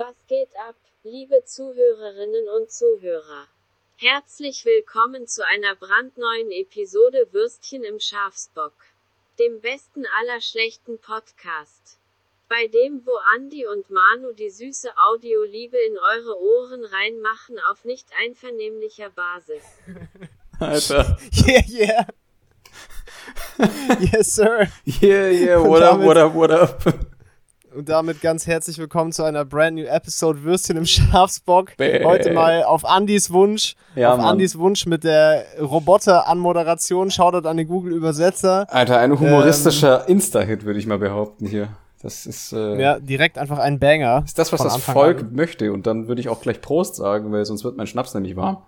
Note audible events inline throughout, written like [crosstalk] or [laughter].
Was geht ab, liebe Zuhörerinnen und Zuhörer? Herzlich willkommen zu einer brandneuen Episode Würstchen im Schafsbock. Dem besten aller schlechten Podcast. Bei dem, wo Andi und Manu die süße Audioliebe in eure Ohren reinmachen auf nicht einvernehmlicher Basis. Alter. [laughs] Yeah, yeah. [laughs] yes, sir. Yeah, yeah, what up, what up, what up? Und damit ganz herzlich willkommen zu einer brand new Episode Würstchen im [laughs] Schafsbock. Bäh. Heute mal auf Andys Wunsch. Ja, auf Mann. Andys Wunsch mit der Roboter-Anmoderation. Shoutout an den Google-Übersetzer. Alter, ein humoristischer Insta-Hit, würde ich mal behaupten hier. Das ist, äh, Ja, direkt einfach ein Banger. ist das, was das Anfang Volk an. möchte. Und dann würde ich auch gleich Prost sagen, weil sonst wird mein Schnaps nämlich warm.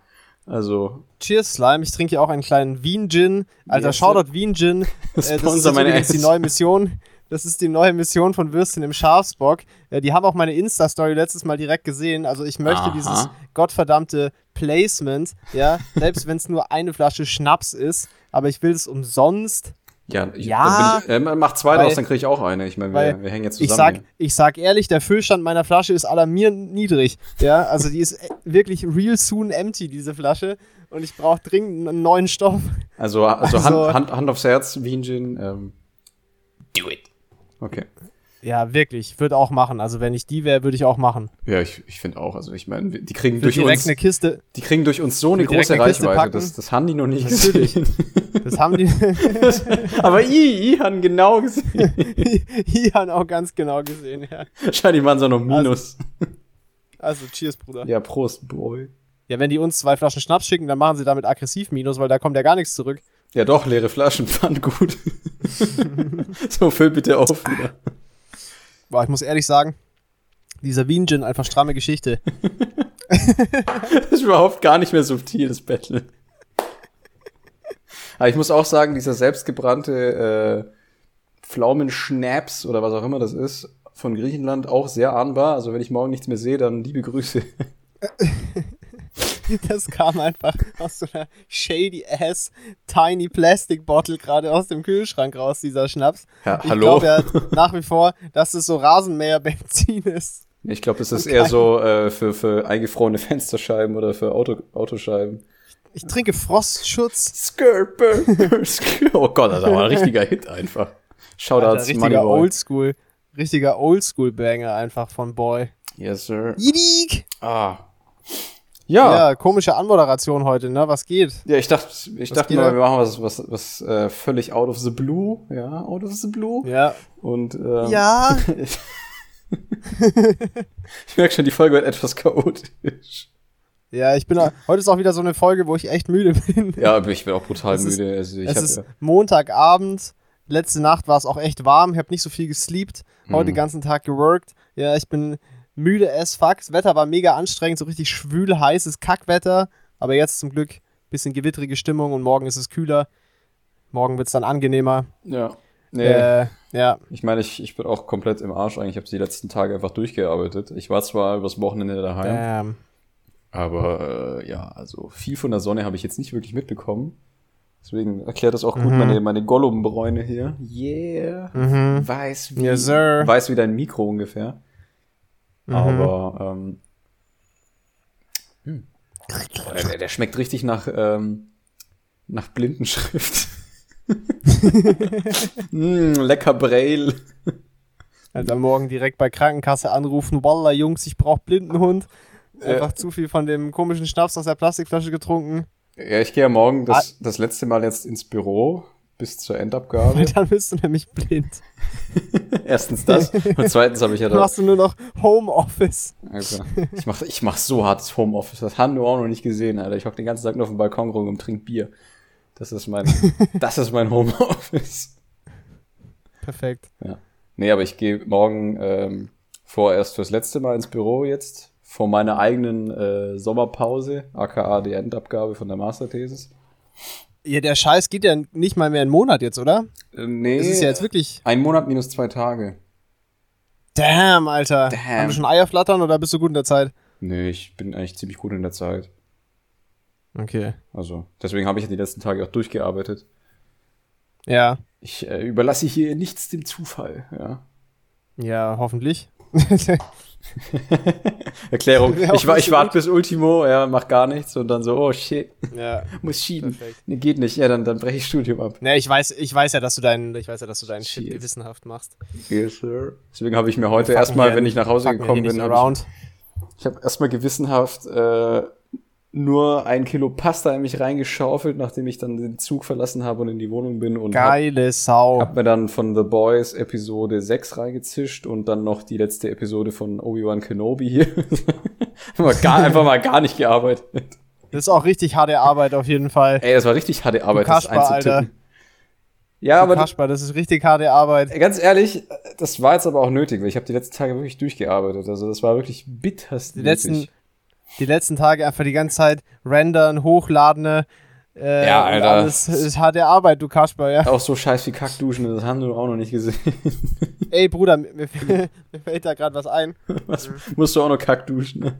Also, Cheers, Slime. Ich trinke hier auch einen kleinen Wien-Gin. Alter, Yes, Shoutout Wien-Gin. [laughs] Äh, das ist jetzt meine die neue Mission. Das ist die neue Mission von Würstchen im Schafsbock. Äh, die haben auch meine Insta-Story letztes Mal direkt gesehen. Also ich möchte Aha. dieses gottverdammte Placement, ja, [laughs] selbst wenn es nur eine Flasche Schnaps ist, aber ich will es umsonst. ja, ich, Ja, ich, äh, mach zwei weil- draus, dann kriege ich auch eine. Ich meine, wir, wir hängen jetzt Ich zusammen. sag, ich sag ehrlich, der Füllstand meiner Flasche ist alarmierend niedrig. Ja, also die ist äh, wirklich real soon empty, diese Flasche. Und ich brauche dringend einen neuen Stoff. Also, also, Also- Hand, Hand, Hand aufs Herz, Wien Gin. Ähm, do it. Okay. Ja, wirklich. Würde auch machen. Also wenn ich die wäre, würde ich auch machen. Ja, ich, ich finde auch. Also, ich meine, die kriegen durch uns, eine Kiste. die kriegen durch uns so eine große eine Reichweite. Das, das haben die noch nicht Natürlich. gesehen. [laughs] Das haben die. [laughs] Aber ich, ich haben genau gesehen. [laughs] die haben auch ganz genau gesehen, ja. Wahrscheinlich waren sie noch Minus. Also, cheers, Bruder. ja, Prost, Boy. Ja, wenn die uns zwei Flaschen Schnaps schicken, dann machen sie damit aggressiv Minus, weil da kommt ja gar nichts zurück. Ja, doch, leere Flaschen, fand gut. [laughs] so, füll bitte auf wieder. Boah, ich muss ehrlich sagen, dieser Wien Gin, einfach stramme Geschichte. Das ist überhaupt gar nicht mehr subtil, das Battle. Aber ich muss auch sagen, dieser selbstgebrannte äh, Pflaumenschnaps oder was auch immer das ist, von Griechenland auch sehr ahnbar. Also wenn ich morgen nichts mehr sehe, dann liebe Grüße. [laughs] [laughs] Das kam einfach aus so einer shady ass tiny Plastic Bottle gerade aus dem Kühlschrank raus, dieser Schnaps. Ja, Ich hallo? glaube ja nach wie vor, dass es so Rasenmäher-Benzin ist. Ich glaube, das ist eher so äh, für, für eingefrorene Fensterscheiben oder für Auto, Autoscheiben. Ich trinke Frostschutz. Skirt. [laughs] Oh Gott, das war ein richtiger Hit einfach. Alter, Shoutouts, richtiger Moneyboy. Oldschool. Richtiger Oldschool-Banger einfach von Boy. Yes, sir. Yidik! Ah. Ja. Ja, komische Anmoderation heute, ne? Was geht? Ja, ich dachte, ich Was dachte mal, wir machen was, was, was äh, völlig out of the blue. Ja, out of the blue. Ja. Und ähm, Ja. [laughs] ich merke schon, die Folge wird etwas chaotisch. Ja, ich bin auch, heute ist auch wieder so eine Folge, wo ich echt müde bin. Ja, ich bin auch brutal Es ist- müde. Also ich es hab, ist ja, Montagabend. Letzte Nacht war es auch echt warm. Ich habe nicht so viel gesleept. Heute den Mhm. ganzen Tag geworkt. Ja, ich bin müde as fuck. Das Wetter war mega anstrengend, so richtig schwül, heißes Kackwetter. Aber jetzt zum Glück bisschen gewittrige Stimmung und morgen ist es kühler. Morgen wird es dann angenehmer. ja. Nee, Äh, ja, ich meine, ich, ich bin auch komplett im Arsch eigentlich. Ich habe die letzten Tage einfach durchgearbeitet. Ich war zwar übers Wochenende daheim, damn. aber äh, ja, also viel von der Sonne habe ich jetzt nicht wirklich mitbekommen. Deswegen erklärt das auch gut Mhm. meine, meine Gollum-Bräune hier. Yeah. Mhm. Weiß wie, Yes, sir. weiß wie dein Mikro ungefähr. Mhm. Aber ähm, hm. Der, der schmeckt richtig nach, ähm, nach Blindenschrift. mm, [laughs] lecker Braille. Alter, morgen direkt bei Krankenkasse anrufen. Wallah, Jungs, ich brauch Blindenhund. Äh. Einfach zu viel von dem komischen Schnaps aus der Plastikflasche getrunken. Ja, ich gehe ja morgen das, das letzte Mal jetzt ins Büro bis zur Endabgabe. Weil dann bist du nämlich blind. [laughs] Erstens das und zweitens habe ich ja Dann da, machst du nur noch Homeoffice. also, ich mache ich mach so hartes Homeoffice. Das haben wir auch noch nicht gesehen, Alter. Ich hocke den ganzen Tag nur auf dem Balkon rum und trink Bier. Das ist mein, [laughs] das ist mein Homeoffice. Perfekt. Nee, aber ich gehe morgen ähm, vorerst fürs letzte Mal ins Büro jetzt, vor meiner eigenen äh, Sommerpause, aka die Endabgabe von der Masterthesis. Ja, der Scheiß geht ja nicht mal mehr einen Monat jetzt, oder? Äh, nee, Das ist ja jetzt wirklich. ein Monat minus zwei Tage. Damn, Alter. Damn. Haben wir schon Eier flattern oder bist du gut in der Zeit? Nee, ich bin eigentlich ziemlich gut in der Zeit. Okay. Also, deswegen habe ich ja die letzten Tage auch durchgearbeitet. Ja. Ich äh, überlasse hier nichts dem Zufall, ja. Ja, hoffentlich. [laughs] Erklärung. Ich, ich warte bis Ultimo, ja, mach gar nichts und dann so, oh shit, ja. [laughs] muss schieben. Perfekt. Nee, geht nicht. Ja, dann, dann breche ich Studium ab. Ne, ich weiß, ich weiß ja, dass du deinen, ich weiß ja, dass du deinen Shit Shit. gewissenhaft machst. Yes, sir. Deswegen habe ich mir heute erstmal, wenn ich nach Hause gekommen bin, nicht hab around. ich, ich habe erstmal gewissenhaft äh, nur ein Kilo Pasta in mich reingeschaufelt, nachdem ich dann den Zug verlassen habe und in die Wohnung bin und hab, Geile Sau. hab mir dann von The Boys Episode 6 reingezischt und dann noch die letzte Episode von Obi-Wan Kenobi hier. [laughs] Gar, einfach mal gar nicht gearbeitet. Das ist auch richtig harte Arbeit auf jeden Fall. Ey, das war richtig harte Arbeit, das Kasper, Alter. einzutippen. Ja, aber Kaspar, das ist richtig harte Arbeit. ganz ehrlich, das war jetzt aber auch nötig, weil ich habe die letzten Tage wirklich durchgearbeitet. Also das war wirklich bitterst Die letzten, nötig. Die letzten Tage einfach die ganze Zeit rendern, hochladen. Äh, Ja, Alter. Alles ist harte Arbeit, du Kasper, ja. Auch so scheiß wie Kackduschen, das haben wir auch noch nicht gesehen. [laughs] Ey, Bruder, mir, mir [laughs] mir fällt da gerade was ein. [laughs] Was, musst du auch noch Kackduschen, ne?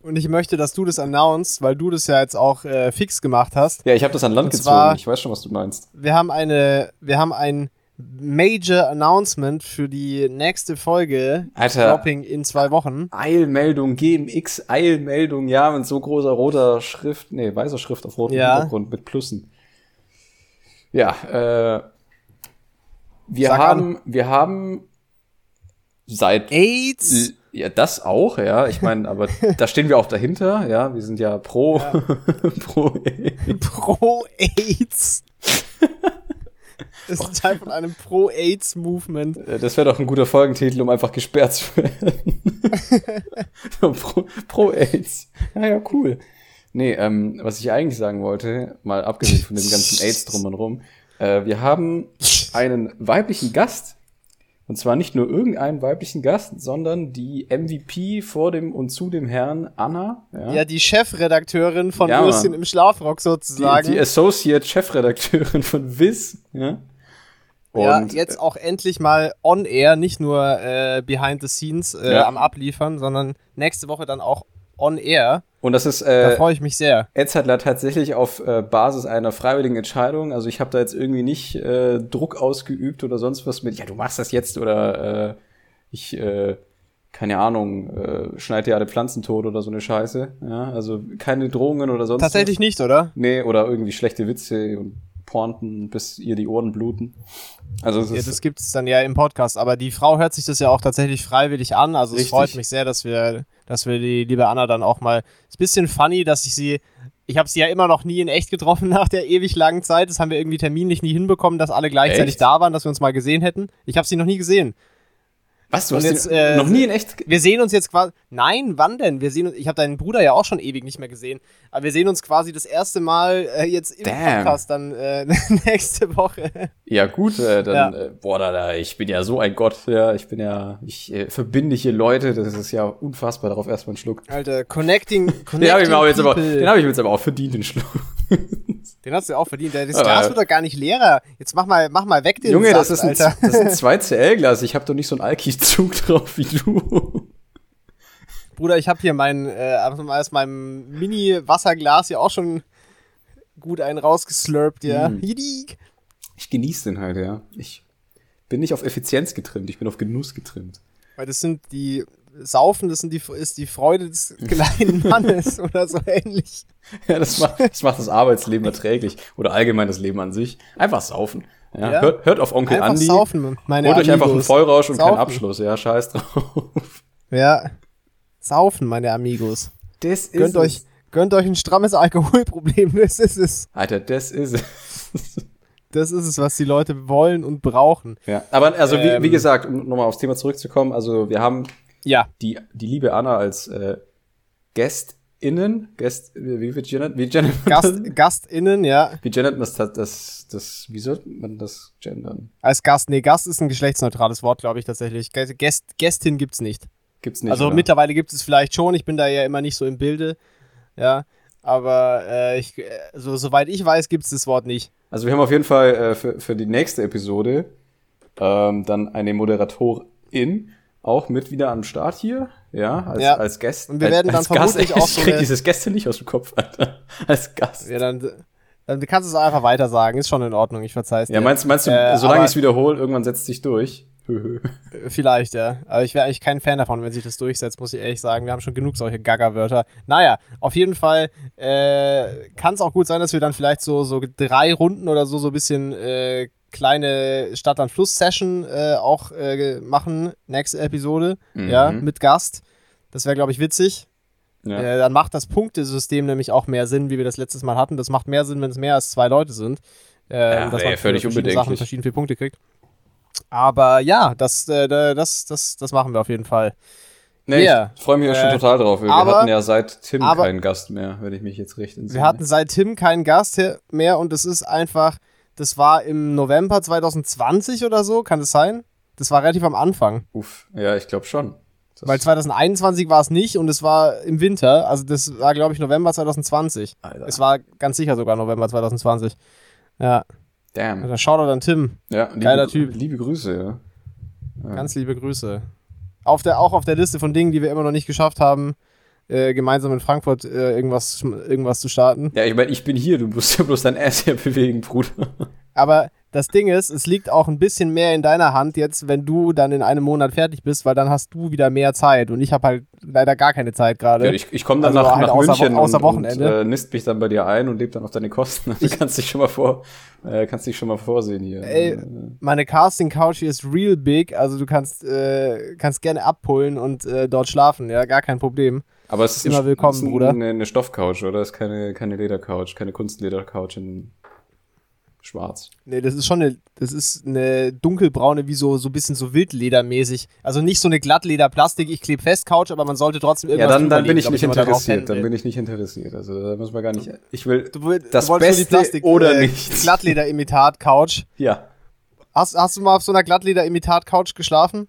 Und ich möchte, dass du das announcest, weil du das ja jetzt auch äh, fix gemacht hast. Ja, ich habe das an Land Und gezogen. zwar- ich weiß schon, was du meinst. Wir haben eine, wir haben ein Major Announcement für die nächste Folge. Alter. Dropping in zwei Wochen. Eilmeldung, GMX, Eilmeldung, ja, mit so großer roter Schrift, nee, weißer Schrift auf rotem Ja. Hintergrund mit Plussen. Ja, äh, wir Sag haben, wir haben seit AIDS. Ja, das auch, ja. Ich meine, aber [laughs] da stehen wir auch dahinter, ja. Wir sind ja pro, [laughs] pro Pro AIDS. [laughs] Das ist Teil von einem Pro-AIDS-Movement. Das wäre doch ein guter Folgentitel, um einfach gesperrt zu werden. So, [laughs] pro, pro AIDS. Ja, ja, cool. Nee, ähm, was ich eigentlich sagen wollte, mal abgesehen von dem ganzen AIDS drum und rum, äh, wir haben einen weiblichen Gast. Und zwar nicht nur irgendeinen weiblichen Gast, sondern die MVP vor dem und zu dem Herrn Anna. Ja, Ja, die Chefredakteurin von Ja, Würstchen im Schlafrock die, sozusagen. die Associate Chefredakteurin von Viz. Ja. Ja, Und jetzt auch endlich mal on air, nicht nur äh, behind the scenes äh, Ja. am Abliefern, sondern nächste Woche dann auch on air. Und das ist Da äh, freue ich mich sehr. Edzardler tatsächlich auf äh, Basis einer freiwilligen Entscheidung. Also ich habe da jetzt irgendwie nicht äh, Druck ausgeübt oder sonst was mit, ja, du machst das jetzt oder äh, ich, äh, keine Ahnung, äh, schneid dir alle Pflanzen tot oder so eine Scheiße. Ja, also keine Drohungen oder sonst Tatsächlich was. nicht, oder? Nee, oder irgendwie schlechte Witze und Pointen, bis ihr die Ohren bluten. Also Ja, das gibt es dann ja im Podcast, aber die Frau hört sich das ja auch tatsächlich freiwillig an. Also es freut mich sehr, dass wir, dass wir die liebe Anna dann auch mal. Ist ein bisschen funny, dass ich sie. Ich habe sie ja immer noch nie in echt getroffen [laughs] nach der ewig langen Zeit. Das haben wir irgendwie terminlich nie hinbekommen, dass alle gleichzeitig Echt? da waren, dass wir uns mal gesehen hätten. Ich habe sie noch nie gesehen. Was, du und hast jetzt, äh, noch nie in echt... Wir sehen uns jetzt quasi. Nein, wann denn? Wir sehen uns. Ich habe deinen Bruder ja auch schon ewig nicht mehr gesehen. Aber wir sehen uns quasi das erste Mal äh, jetzt im Damn. Podcast dann äh, [laughs] nächste Woche. Ja gut, äh, dann, Ja. Äh, boah, da, da, ich bin ja so ein Gott, ja, ich bin ja, ich äh, verbinde hier Leute, das ist ja unfassbar, darauf erstmal einen Schluck. Alter, connecting. connecting [laughs] Den habe ich mir aber jetzt aber, den habe ich mir jetzt aber auch verdient, den Schluck. [laughs] Den hast du ja auch verdient. Das Aber- Glas wird doch gar nicht leerer. Jetzt mach mal, mach mal weg den Junge, Saft, das ist ein, [laughs] Alter. das ist ein 2 CL-Glas, ich habe doch nicht so einen Alki-Zug [laughs] drauf wie du. Bruder, ich habe hier mein, äh, aus meinem Mini-Wasserglas ja auch schon gut einen rausgeslurpt, ja. Mm. Ich genieße den halt, ja. Ich bin nicht auf Effizienz getrimmt, ich bin auf Genuss getrimmt. Weil das sind die Saufen, das sind die, ist die Freude des [laughs] kleinen Mannes oder so ähnlich. Ja, das macht, das macht das Arbeitsleben erträglich oder allgemein das Leben an sich. Einfach saufen. Ja, Ja. Hört, hört auf Onkel Einfach Andi. saufen, meine Holt euch einfach einen. Vollrausch und keinen Saufen. Abschluss, ja, scheiß drauf. Ja. Saufen, meine Amigos. Das Gönnt euch, gönnt euch ein strammes Alkoholproblem. Das ist es. Alter, das ist es. Das ist es, was die Leute wollen und brauchen. Ja, aber also wie, Ähm. wie gesagt, um nochmal aufs Thema zurückzukommen, also wir haben Ja. die, die liebe Anna als äh, GästInnen, Gäst, wie wird gendert? Wie man Gast? [laughs] GastInnen, ja. Wie man das, das, das, wie sollte man das gendern? Als Gast, nee, Gast ist ein geschlechtsneutrales Wort, glaube ich tatsächlich. Gä- Gäst, Gästin gibt's nicht. Gibt's nicht. also oder? mittlerweile gibt es vielleicht schon, ich bin da ja immer nicht so im Bilde. Ja. Aber äh, ich, äh, so, soweit ich weiß, gibt es das Wort nicht. Also wir haben auf jeden Fall äh, für, für die nächste Episode ähm, dann eine Moderatorin auch mit wieder am Start hier, ja, als, Ja. als Gast. Und wir als, werden dann als Gast, vermutlich [laughs] auch ich so krieg eine- dieses Gäste nicht aus dem Kopf, Alter. [laughs] Als Gast. Ja, dann, dann kannst du es einfach weiter sagen. Ist schon in Ordnung, ich verzeih's dir. Ja, meinst, meinst du, Äh, solange ich es wiederhole, irgendwann setzt sich durch? [laughs] Vielleicht, ja. Aber ich wäre eigentlich kein Fan davon, wenn sich das durchsetzt, muss ich ehrlich sagen. Wir haben schon genug solche Gaga-Wörter. Naja, auf jeden Fall äh, kann es auch gut sein, dass wir dann vielleicht so, so drei Runden oder so, so ein bisschen äh, kleine Stadt-an-Fluss-Session äh, auch äh, machen, nächste Episode, Mhm. ja, mit Gast. Das wäre, glaube ich, witzig. Ja. Äh, dann macht das Punktesystem nämlich auch mehr Sinn, wie wir das letztes Mal hatten. Das macht mehr Sinn, wenn es mehr als zwei Leute sind. Äh, Ja, dass man völlig verschiedene unbedenklich. Sachen verschieden viele Punkte kriegt. Aber ja, das, äh, das, das, das machen wir auf jeden Fall. Nee, Ja. ich freue mich auch schon Äh, total drauf. Wir aber- hatten ja seit Tim aber- keinen Gast mehr, wenn ich mich jetzt recht entsinne. Wir hatten seit Tim keinen Gast mehr und es ist einfach, das war im November 2020 oder so, kann es sein? Das war relativ am Anfang. Uff, ja, ich glaube schon. Das- Weil 2021 war es nicht und es war im Winter. Also das war, glaube ich, November 2020. Alter. Es war ganz sicher sogar November 2020. Ja, Damn. da schaut er dann Tim. Ja, liebe, Geiler Grü- Typ. Liebe Grüße, ja. Ja. Ganz liebe Grüße. Auf der, auch auf der Liste von Dingen, die wir immer noch nicht geschafft haben, äh, gemeinsam in Frankfurt äh, irgendwas, irgendwas zu starten. Ja, ich meine, ich bin hier, du musst ja bloß dein Ass hier bewegen, Bruder. Aber das Ding ist, es liegt auch ein bisschen mehr in deiner Hand jetzt, wenn du dann in einem Monat fertig bist, weil dann hast du wieder mehr Zeit und ich habe halt leider gar keine Zeit gerade. Ja, ich ich komme dann Also nach, halt nach außer München außer Wochenende. und äh, nist mich dann bei dir ein und lebe dann auf deine Kosten. Du [laughs] kannst dich schon mal vor, äh, kannst dich schon mal vorsehen hier. Ey, Äh, Meine Casting Couch hier ist real big, also du kannst, äh, kannst gerne abpullen und äh, dort schlafen, ja, gar kein Problem. Aber es ist immer ein- willkommen, es ist ein- Bruder. Eine, eine Stoffcouch, oder? Es ist keine, keine Ledercouch, keine Kunstledercouch in schwarz. Nee, das ist schon eine, das ist eine dunkelbraune, wie so, so ein bisschen so wildledermäßig. Also nicht so eine Glattleder-Plastik, ich klebe fest Couch, aber man sollte trotzdem Ja, irgendwas dann, dann drüber bin ich nicht interessiert. Dann bin ich nicht interessiert. Also da muss man gar nicht. Ich will Du, das du Beste oder nichts. Glattleder-Imitat-Couch. Ja. Hast, hast du mal auf so einer Glattleder-Imitat-Couch geschlafen?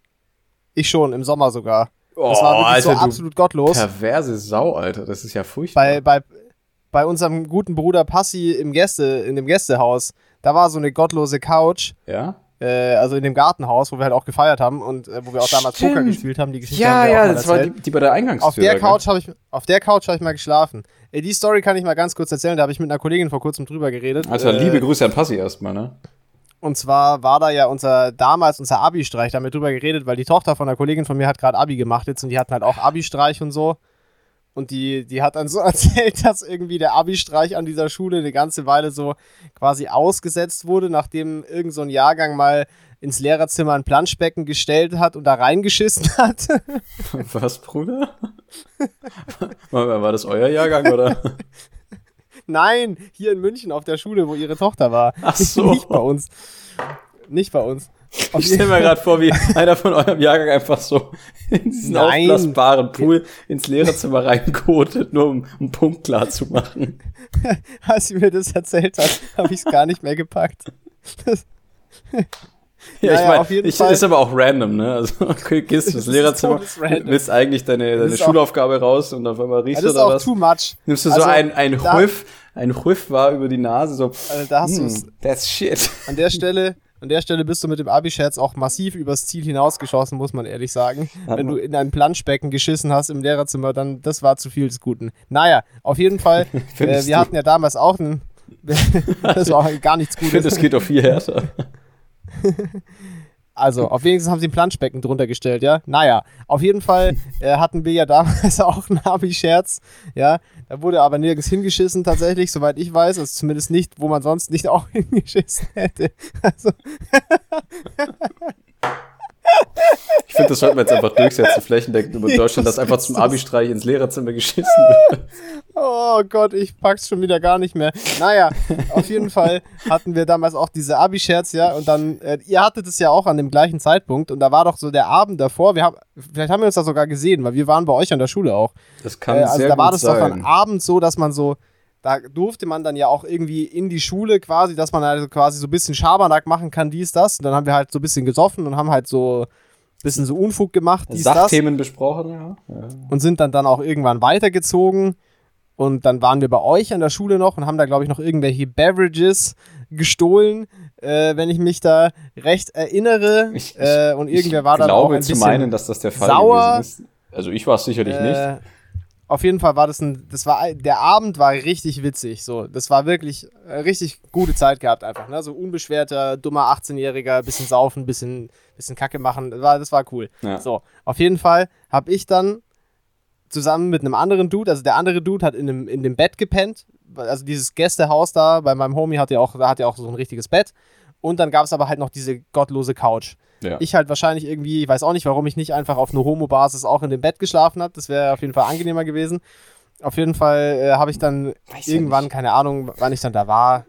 Ich schon, im Sommer sogar. Oh, Das war wirklich Alter, so absolut gottlos. perverse Sau, Alter. Das ist ja furchtbar. Bei, bei, bei unserem guten Bruder Passi im Gäste, in dem Gästehaus, da war so eine gottlose Couch, ja? äh, also in dem Gartenhaus, wo wir halt auch gefeiert haben und äh, wo wir auch damals Stimmt. Poker gespielt haben. Die Geschichte Ja, haben ja, das war die, erzählt. die bei der Eingangstür. Auf der? Couch habe ich, auf der Couch habe ich mal geschlafen. Ey, die Story kann ich mal ganz kurz erzählen. Da habe ich mit einer Kollegin vor kurzem drüber geredet. Also Äh, liebe Grüße an Passi erstmal, ne? Und zwar war da ja unser, damals unser Abi-Streich, da haben wir drüber geredet, weil die Tochter von einer Kollegin von mir hat gerade Abi gemacht jetzt und die hatten halt auch Abi-Streich und so. Und die, die hat dann so [laughs] erzählt, dass irgendwie der Abi-Streich an dieser Schule eine ganze Weile so quasi ausgesetzt wurde, nachdem irgend so ein Jahrgang mal ins Lehrerzimmer ein Planschbecken gestellt hat und da reingeschissen [laughs] hat. Was, Bruder? war, war das euer Jahrgang, oder? [laughs] Nein, hier in München auf der Schule, wo ihre Tochter war. Ach so. Nicht bei uns. Nicht bei uns. Auf Ich stelle mir gerade vor, wie einer von eurem Jahrgang einfach so in diesen Nein. aufblasbaren Pool ins Lehrerzimmer reinkotet, nur um einen Punkt klar zu machen. [laughs] als sie mir das erzählt hat, habe ich es gar nicht mehr gepackt. Das, Ja, ich meine, auf jeden ich, Fall. ist aber auch random, ne? Also, [laughs] okay, gehst ins Lehrerzimmer, willst eigentlich deine, deine ist auch- Schulaufgabe raus und auf einmal riechst du da was. too much. Nimmst du so Also, ein, ein da- Whiff, ein Whiff war über die Nase, so, Also da hast hm, that's shit. An der Stelle, an der Stelle bist du mit dem Abi-Scherz auch massiv übers Ziel hinausgeschossen, muss man ehrlich sagen. Hat Wenn man- du in ein Planschbecken geschissen hast im Lehrerzimmer, dann das war zu viel des Guten. Naja, auf jeden Fall, [laughs] äh, wir hatten ja damals auch einen. [laughs] das war gar nichts Ich finde, Gutes. das geht doch viel härter. [laughs] Also, auf wenigstens haben sie ein Planschbecken drunter gestellt, ja. Naja, auf jeden Fall äh, hatten wir ja damals auch einen Abi-Scherz, ja. Da wurde aber nirgends hingeschissen, tatsächlich, soweit ich weiß. Also zumindest nicht, wo man sonst nicht auch [laughs] hingeschissen hätte. Also, Ich finde, das sollten wir jetzt einfach durchsetzen, flächendeckend über [laughs] Deutschland, dass einfach zum Abi-Streich ins Lehrerzimmer geschissen wird. oh Gott, ich pack's schon wieder gar nicht mehr. Naja, auf jeden Fall hatten wir damals auch diese Abi-Scherz, ja. Und dann, äh, ihr hattet es ja auch an dem gleichen Zeitpunkt. Und da war doch so der Abend davor. Wir haben, vielleicht haben wir uns da sogar gesehen, weil wir waren bei euch an der Schule auch. Das kann Äh, also sehr da war das doch sein. abends so, dass man so, da durfte man dann ja auch irgendwie in die Schule quasi, dass man also quasi so ein bisschen Schabernack machen kann, dies, das. Und dann haben wir halt so ein bisschen gesoffen und haben halt so ein bisschen so Unfug gemacht, dies, das. Sachthemen besprochen, ja. ja. Und sind dann dann auch irgendwann weitergezogen. Und dann waren wir bei euch an der Schule noch und haben da, glaube ich, noch irgendwelche Beverages gestohlen, äh, wenn ich mich da recht erinnere. Ich- ich- äh, und irgendwer war ich dann auch glaube ein zu bisschen meinen, dass das der Fall sauer. gewesen ist. Also ich war es sicherlich nicht. Auf jeden Fall war das ein, das war, der Abend war richtig witzig, so. Das war wirklich äh, richtig gute Zeit gehabt einfach, ne? So unbeschwerter, dummer 18-Jähriger, bisschen saufen, bisschen, bisschen Kacke machen, das war, das war cool. Ja. So, auf jeden Fall habe ich dann zusammen mit einem anderen Dude, also der andere Dude hat in dem, in dem Bett gepennt, also dieses Gästehaus da, bei meinem Homie hat ja auch, da hat ja auch so ein richtiges Bett. Und dann gab es aber halt noch diese gottlose Couch. Ja. Ich halt wahrscheinlich irgendwie, ich weiß auch nicht, warum ich nicht einfach auf einer Homo-Basis auch in dem Bett geschlafen habe. Das wäre auf jeden Fall angenehmer gewesen. Auf jeden Fall äh, habe ich dann Weiß ja irgendwann, nicht. keine Ahnung, wann ich dann da war,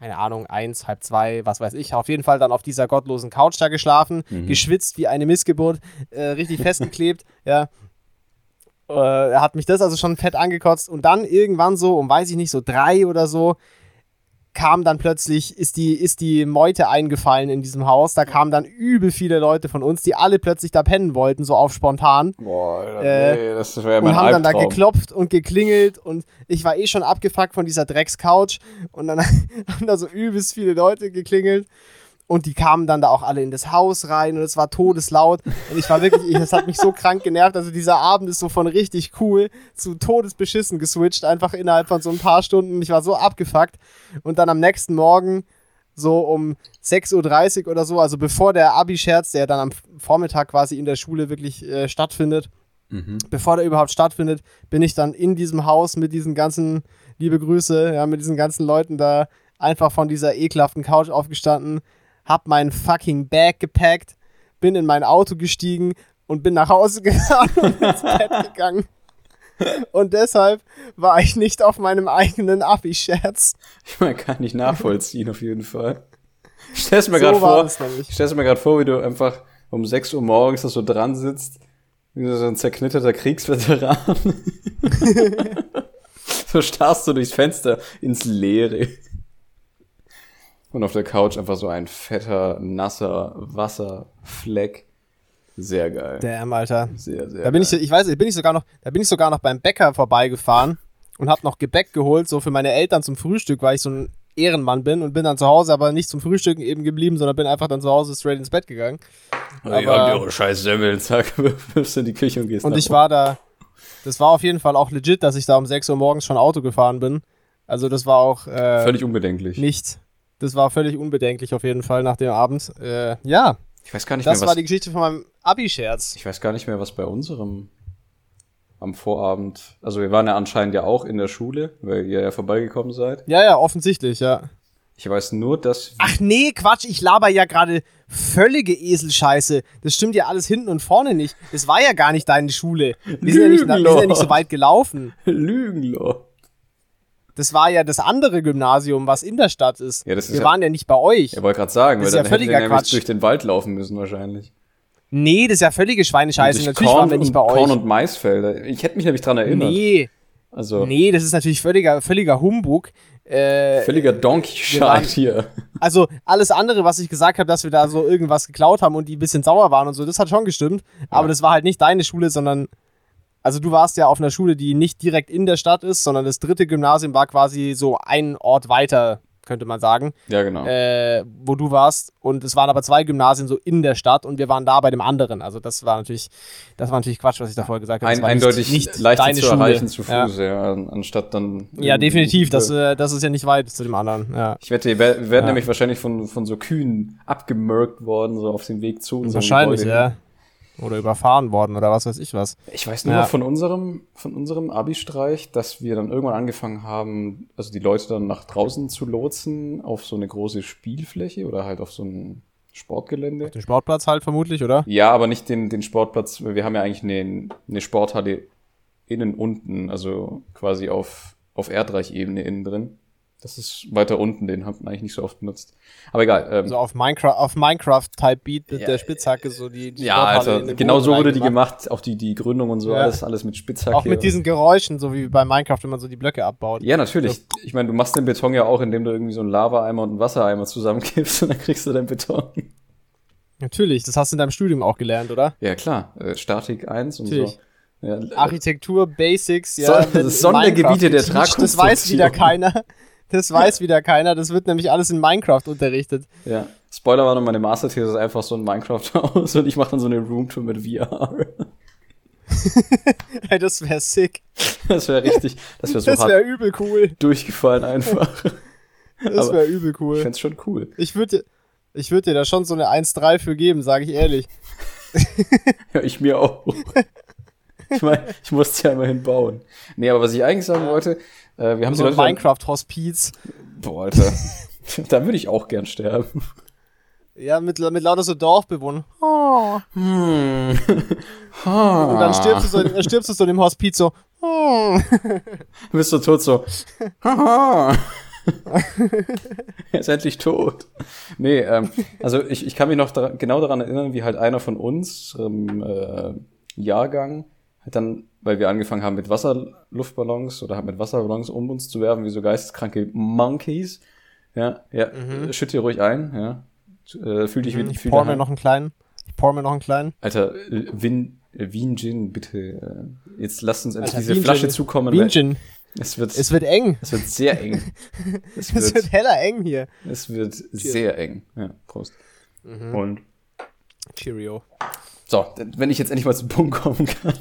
keine Ahnung, eins, halb zwei, was weiß ich, auf jeden Fall dann auf dieser gottlosen Couch da geschlafen, Mhm. geschwitzt wie eine Missgeburt, äh, richtig festgeklebt, [laughs] ja. Äh, hat mich das also schon fett angekotzt und dann irgendwann so, um weiß ich nicht, so drei oder so, kam dann plötzlich, ist die, ist die Meute eingefallen in diesem Haus. Da kamen dann übel viele Leute von uns, die alle plötzlich da pennen wollten, so auf spontan. Boah, Alter, Äh, nee, das wäre mein Und haben dann da Albtraum. geklopft und geklingelt und ich war eh schon abgefuckt von dieser Dreckscouch und dann [laughs] haben da so übelst viele Leute geklingelt und die kamen dann da auch alle in das Haus rein und es war todeslaut. Und ich war wirklich, ich, das hat mich so krank genervt, also dieser Abend ist so von richtig cool zu todesbeschissen geswitcht, einfach innerhalb von so ein paar Stunden, ich war so abgefuckt. Und dann am nächsten Morgen so um 6.30 Uhr oder so, also bevor der Abi-Scherz, der dann am Vormittag quasi in der Schule wirklich äh, stattfindet, Mhm. bevor der überhaupt stattfindet, bin ich dann in diesem Haus mit diesen ganzen, liebe Grüße, ja, mit diesen ganzen Leuten da einfach von dieser ekelhaften Couch aufgestanden, hab mein fucking Bag gepackt, bin in mein Auto gestiegen und bin nach Hause [laughs] gefahren und ins Bett gegangen. Und deshalb war ich nicht auf meinem eigenen Abi-Scherz. Ich meine, kann ich nachvollziehen, auf jeden Fall. Ich stell's mir So gerade vor, stell's mir gerade vor, wie du einfach um 6 Uhr morgens da so dran sitzt, wie so ein zerknitterter Kriegsveteran. [laughs] so starrst du durchs Fenster ins Leere. Und auf der Couch einfach so ein fetter, nasser Wasserfleck. Sehr geil. Damn, Alter. sehr, sehr Da bin ich, geil. ich weiß, bin ich sogar noch, da bin ich sogar noch beim Bäcker vorbeigefahren und hab noch Gebäck geholt, so für meine Eltern zum Frühstück, weil ich so ein Ehrenmann bin und bin dann zu Hause, aber nicht zum Frühstücken eben geblieben, sondern bin einfach dann zu Hause straight ins Bett gegangen. aber, hab eure scheiß Semmeln, [laughs] zack, wirfst in die Küche und gehst Und ich war da, das war auf jeden Fall auch legit, dass ich da um 6 Uhr morgens schon Auto gefahren bin. Also das war auch äh, Völlig unbedenklich. nicht, das war völlig unbedenklich auf jeden Fall nach dem Abend. Äh, ja, Ich weiß gar nicht das mehr, war was, die Geschichte von meinem Abi-Scherz. ich weiß gar nicht mehr, was bei unserem am Vorabend, also wir waren ja anscheinend ja auch in der Schule, weil ihr ja vorbeigekommen seid. Ja, ja, offensichtlich, ja. Ich weiß nur, dass Ach nee, Quatsch, ich laber ja gerade völlige Eselscheiße. Das stimmt ja alles hinten und vorne nicht. Das war ja gar nicht deine Schule. Wir sind ja nicht, wir sind ja nicht so weit gelaufen. Lügenlo. Das war ja das andere Gymnasium, was in der Stadt ist. Ja, das ist wir ja- waren ja nicht bei euch. Ich wollte gerade sagen, Das weil ist ja dann hätten wir völliger nämlich durch den Wald laufen müssen wahrscheinlich. Nee, das ist ja völlige Schweinescheiße. Natürlich Korn waren wir nicht bei euch. Korn und Maisfelder. Ich hätte mich nämlich dran erinnert. nee, Also nee, das ist natürlich völliger, völliger Humbug. Äh, völliger Donkey wir waren- Shite hier. also alles andere, was ich gesagt habe, dass wir da so irgendwas geklaut haben und die ein bisschen sauer waren und so, das hat schon gestimmt. Aber das war halt nicht deine Schule, sondern also du warst ja auf einer Schule, die nicht direkt in der Stadt ist, sondern das dritte Gymnasium war quasi so ein Ort weiter, könnte man sagen, Ja, genau. äh, wo du warst. Und es waren aber zwei Gymnasien so in der Stadt und wir waren da bei dem anderen. Also das war natürlich, das war natürlich Quatsch, was ich da vorher gesagt habe. Ein, eindeutig nicht, deine zu Schule. erreichen zu Ja. Fuß, ja, an- anstatt dann. Ja, definitiv. Das, äh, das ist ja nicht weit zu dem anderen. Ja. Ich wette, wir werden Ja. nämlich wahrscheinlich von, von so Kühen abgemerkt worden, so auf dem Weg zu unserem Wahrscheinlich, Gebäude. ja. Oder überfahren worden oder was weiß ich was. Ich weiß nur Ja. von unserem, von unserem Abi-Streich, dass wir dann irgendwann angefangen haben, also die Leute dann nach draußen zu lotsen auf so eine große Spielfläche oder halt auf so ein Sportgelände. Den Sportplatz halt vermutlich, oder? Ja, aber nicht den, den Sportplatz. weil Wir haben ja eigentlich eine, eine Sporthalle innen unten, also quasi auf, auf Erdreichebene innen drin. Das ist weiter unten, den hat man eigentlich nicht so oft benutzt. Aber egal. Ähm, So auf Minecraft, auf Minecraft-Type Beat mit Ja, der Spitzhacke, so die, die ja, also genau Boden so wurde die gemacht. Auch die, die Gründung und so, Ja. alles, alles mit Spitzhacke. Auch mit diesen Geräuschen, so wie bei Minecraft, wenn man so die Blöcke abbaut. Ja, natürlich. Ich meine, du machst den Beton ja auch, indem du irgendwie so einen Lava-Eimer und einen Wassereimer zusammenkippst und dann kriegst du deinen Beton. Natürlich, das hast du in deinem Studium auch gelernt, oder? Ja, klar. Äh, Statik 1 und Natürlich. so. Ja, Architektur, Basics, ja. [laughs] Sondergebiete der Minecraft geteacht, Das weiß wieder Tragkonstruktion. keiner. Das weiß wieder keiner. Das wird nämlich alles in Minecraft unterrichtet. Ja. Spoiler war noch, meine Masterthese ist einfach so ein Minecraft-Haus [laughs] und ich mache dann so eine Roomtour mit VR. [laughs] Ey, das wäre sick. Das wäre richtig, das wäre so Das wäre übel cool. durchgefallen einfach. Das wäre übel Ich cool. find's schon cool. Ich würde dir, ich würd dir da schon so eine 1-3 für geben, sage ich ehrlich. [laughs] Ja, ich mir auch. Ich meine, ich musste ja immerhin bauen. Nee, aber was ich eigentlich sagen wollte, äh, wir haben So ein Minecraft-Hospiz. Boah, Alter. [laughs] da würde ich auch gern sterben. Ja, mit, mit lauter so Dorfbewohnern. Oh. Hm. [laughs] Und Und dann stirbst du so, dann stirbst du so in dem Hospiz so. Oh. bist du tot so. Haha. er ist endlich tot. Nee, ähm, also ich, ich kann mich noch dra genau daran erinnern, wie halt einer von uns ähm, äh, Jahrgang halt dann, weil wir angefangen haben mit Wasserluftballons oder mit Wasserballons um uns zu werfen, wie so geisteskranke Monkeys. Ja, ja, Mhm. schütt ruhig ein, ja. Äh, fühl dich wie Ich pour mir noch einen kleinen. Ich pour mir noch einen kleinen. Alter, Win, äh, Wien Gin, bitte. äh, Jetzt lasst uns endlich Alter, diese Wien Flasche Gin. zukommen. Wien Gin. Es wird, Es wird eng. es wird sehr eng. [laughs] Es Es wird, wird heller eng hier. es wird sehr eng. Ja, Prost. Mhm. Und Cheerio. so, wenn ich jetzt endlich mal zum Punkt kommen kann.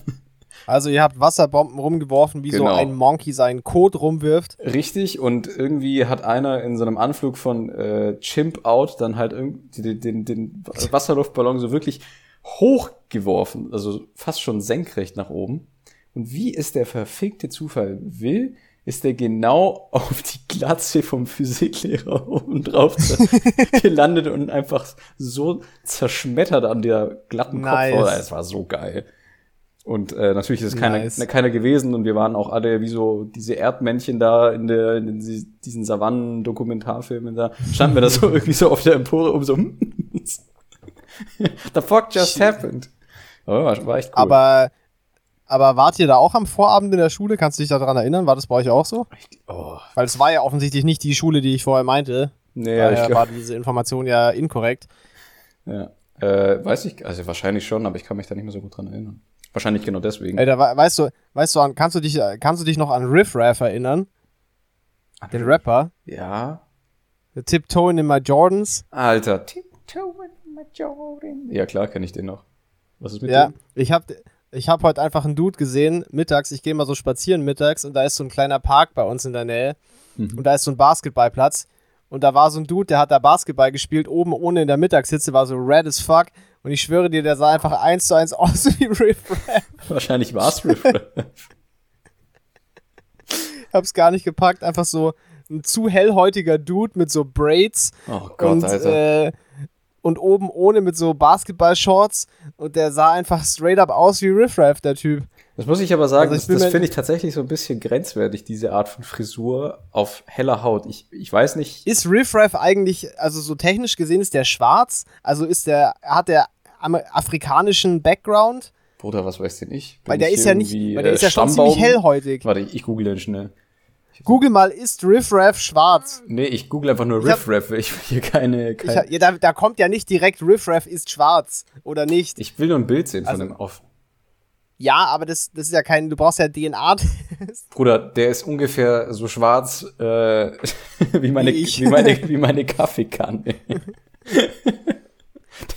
Also ihr habt Wasserbomben rumgeworfen, wie so Genau. ein Monkey seinen Code rumwirft. Richtig, und irgendwie hat einer in so einem Anflug von äh, Chimp Out dann halt irgendwie den, den, den Wasserluftballon so wirklich hochgeworfen, also fast schon senkrecht nach oben. Und wie es der verfickte Zufall will, ist er genau [laughs] auf die Glatze vom Physiklehrer [laughs] oben drauf [laughs] gelandet und einfach so zerschmettert an der glatten Nice. Kopfhaut. Es war so geil. Und äh, natürlich ist es keiner, Nice. keiner gewesen und wir waren auch alle wie so diese Erdmännchen da in, der, in die- diesen Savannen-Dokumentarfilmen da. Standen wir da so [laughs] irgendwie so auf der Empore um so [laughs] The fuck just happened? Oh, war, echt cool. Aber, aber wart ihr da auch am Vorabend in der Schule? Kannst du dich daran erinnern? War das bei euch auch so? oh, Weil es war ja offensichtlich nicht die Schule, die ich vorher meinte. nee, ja, ich glaub, war diese Information ja inkorrekt. ja. Äh, weiß ich, also wahrscheinlich schon, aber ich kann mich da nicht mehr so gut dran erinnern. Wahrscheinlich genau deswegen. Ey, da, we- weißt du, weißt du, an, kannst du dich, äh, kannst du dich noch an Riff Raff erinnern? Den Rapper? Ja. The Tiptoe in my Jordans? Alter. Tiptoe in my Jordan. Ja, klar, kenne ich den noch. Was ist mit Ja, dem? ich hab, ich hab heute einfach einen Dude gesehen, mittags, ich gehe mal so spazieren mittags und da ist so ein kleiner Park bei uns in der Nähe Mhm. und da ist so ein Basketballplatz und da war so ein Dude, der hat da Basketball gespielt, oben ohne in der Mittagshitze, war so red as fuck und ich schwöre dir, der sah einfach eins zu eins [laughs] aus wie Riff Raff. Wahrscheinlich war es Riff Raff. Hab's gar nicht gepackt, einfach so ein zu hellhäutiger Dude mit so Braids Oh Gott, und, Alter. äh, und oben ohne mit so Basketball-Shorts und der sah einfach straight up aus wie Riff Raff, der Typ. Das muss ich aber sagen, Also ich das, das finde ich tatsächlich so ein bisschen grenzwertig, diese Art von Frisur auf heller Haut. Ich, ich weiß nicht. Ist Riff Raff eigentlich, also so technisch gesehen, ist der schwarz? Also ist der, hat der afrikanischen Background? Bruder, was weiß denn ich? Bin Weil der ich ist ja nicht, weil der äh, ist ja schon ziemlich hellhäutig. Warte, ich google den schnell. Google mal, ist Riff Raff schwarz? Nee, ich google einfach nur Ich hab- Riff Raff. Ich will hier keine. Ich, kein, ja, da, da kommt ja nicht direkt Riff Raff ist schwarz oder nicht. ich will nur ein Bild sehen von Also- dem auf. Ja, aber das, das ist ja kein, du brauchst ja DNA. Bruder, der ist ungefähr so schwarz äh, [laughs] wie, meine, Wie wie, meine, wie meine Kaffeekanne. [laughs]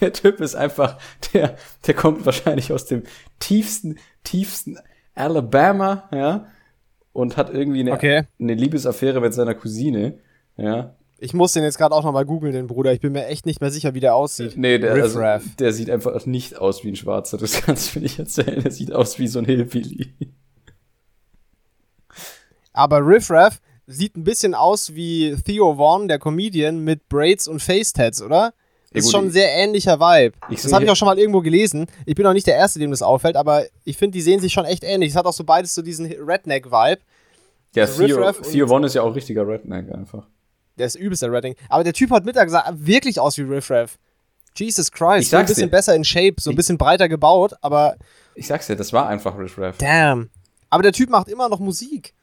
der Typ ist einfach, der, der kommt wahrscheinlich aus dem tiefsten, tiefsten Alabama, ja, und hat irgendwie eine, Okay. eine Liebesaffäre mit seiner Cousine, ja. Ich muss den jetzt gerade auch nochmal googeln, den Bruder. Ich bin mir echt nicht mehr sicher, wie der aussieht. Nee, der, also, der sieht einfach nicht aus wie ein Schwarzer, das kannst du mir nicht erzählen. Der sieht aus wie so ein Hillbilly. Aber Riff Raff sieht ein bisschen aus wie Theo Vaughn, der Comedian, mit Braids und Facetats, oder? Ja, Das ist gut, schon ein ich- sehr ähnlicher Vibe. Ich das habe ich auch schon mal irgendwo gelesen. Ich bin auch nicht der Erste, dem das auffällt, aber ich finde, die sehen sich schon echt ähnlich. Es hat auch so beides so diesen Redneck-Vibe. Ja, Theo, Theo Von ist ja auch richtiger Redneck einfach. Der ist übelster Redneck. Aber der Typ hat Mittag sah wirklich aus wie Riff Raff. Jesus Christ. Ich so ein bisschen dir. besser in Shape, so ein Ich- bisschen breiter gebaut, aber Ich sag's dir, das war einfach Riff Raff. damn. Aber der Typ macht immer noch Musik.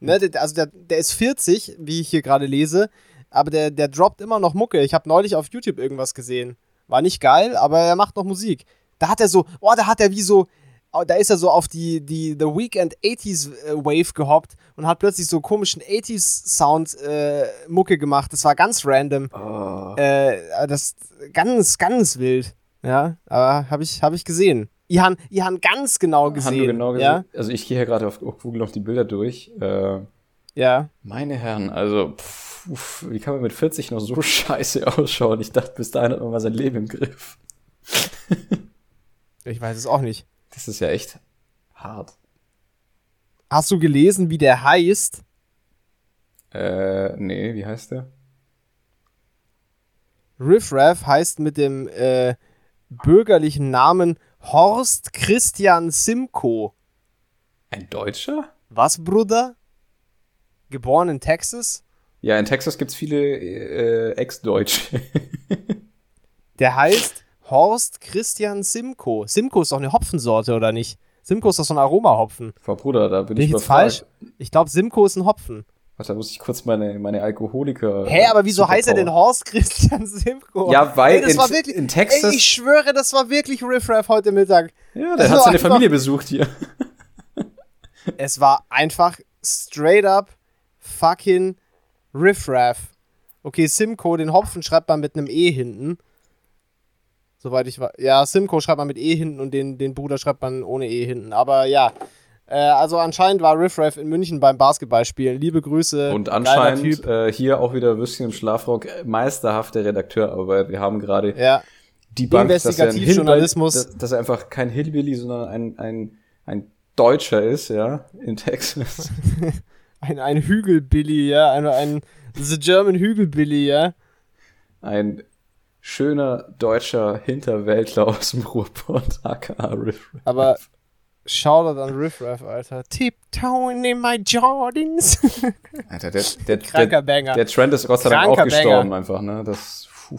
Ne, also der, der ist 40, wie ich hier gerade lese, aber der, der droppt immer noch Mucke. Ich habe neulich auf YouTube irgendwas gesehen. War nicht geil, aber er macht noch Musik. Da hat er so, oh, da hat er wie so, oh, da ist er so auf die, die The Weekend 80s äh, Wave gehoppt und hat plötzlich so komischen 80s Sound äh, Mucke gemacht. Das war ganz random. Oh. Äh, das ganz, ganz wild. Ja, aber habe ich, hab ich gesehen. Ihr habt ihr habt ganz genau gesehen. Haben genau gesehen. ja? Also ich gehe hier gerade auf, auf Google noch die Bilder durch. Äh, Ja. meine Herren, also pff, uff, wie kann man mit 40 noch so [laughs] scheiße ausschauen? Ich dachte, bis dahin hat man mal sein Leben im Griff. [laughs] Ich weiß es auch nicht. Das ist ja echt hart. Hast du gelesen, wie der heißt? Äh, nee, wie heißt der? Riff Raff heißt mit dem äh, bürgerlichen Namen Horst Christian Simcoe. Ein Deutscher? Was, Bruder? Geboren in Texas? Ja, in Texas gibt's viele äh, Ex-Deutsche. [laughs] Der heißt Horst Christian Simcoe. Simcoe ist doch eine Hopfensorte, oder nicht? Simcoe ist doch so ein Aromahopfen. Frau Bruder, da bin Bin ich ich jetzt falsch? Ich glaube, Simcoe ist ein Hopfen. Warte, da muss ich kurz meine, meine Alkoholiker. Hä, aber wieso heißt er denn Horst Christian Simcoe? Ja, weil Ey, in, war wirklich, in Texas. Ey, ich schwöre, das war wirklich Riff Raff heute Mittag. ja, das der hat seine Familie besucht hier. Es war einfach straight up fucking Riff Raff. Okay, Simcoe, den Hopfen schreibt man mit einem E hinten. Soweit ich weiß. Ja, Simcoe schreibt man mit E hinten und den, den Bruder schreibt man ohne E hinten. Aber ja. Äh, also anscheinend war Riff Raff in München beim Basketballspielen. Liebe Grüße. Und anscheinend äh, hier auch wieder Würstchen im Schlafrock, äh, meisterhafte Redakteurarbeit. Wir haben gerade Ja. die Bank, dass Investigativjournalismus. Hillbilly- dass, dass er einfach kein Hillbilly, sondern ein, ein, ein Deutscher ist, ja, in Texas. [laughs] Ein, ein Hügelbilly, ja. Ein, ein The German Hügelbilly, ja. Ein schöner deutscher Hinterwäldler aus dem Ruhrpott, [laughs] aka Riff. Raff. Aber Shoutout an Riff Raff, Alter. Tiptoeing in my Jordans. [laughs] Alter, der, der, der, der Trend ist Gott sei Dank auch gestorben einfach, ne? Das, puh.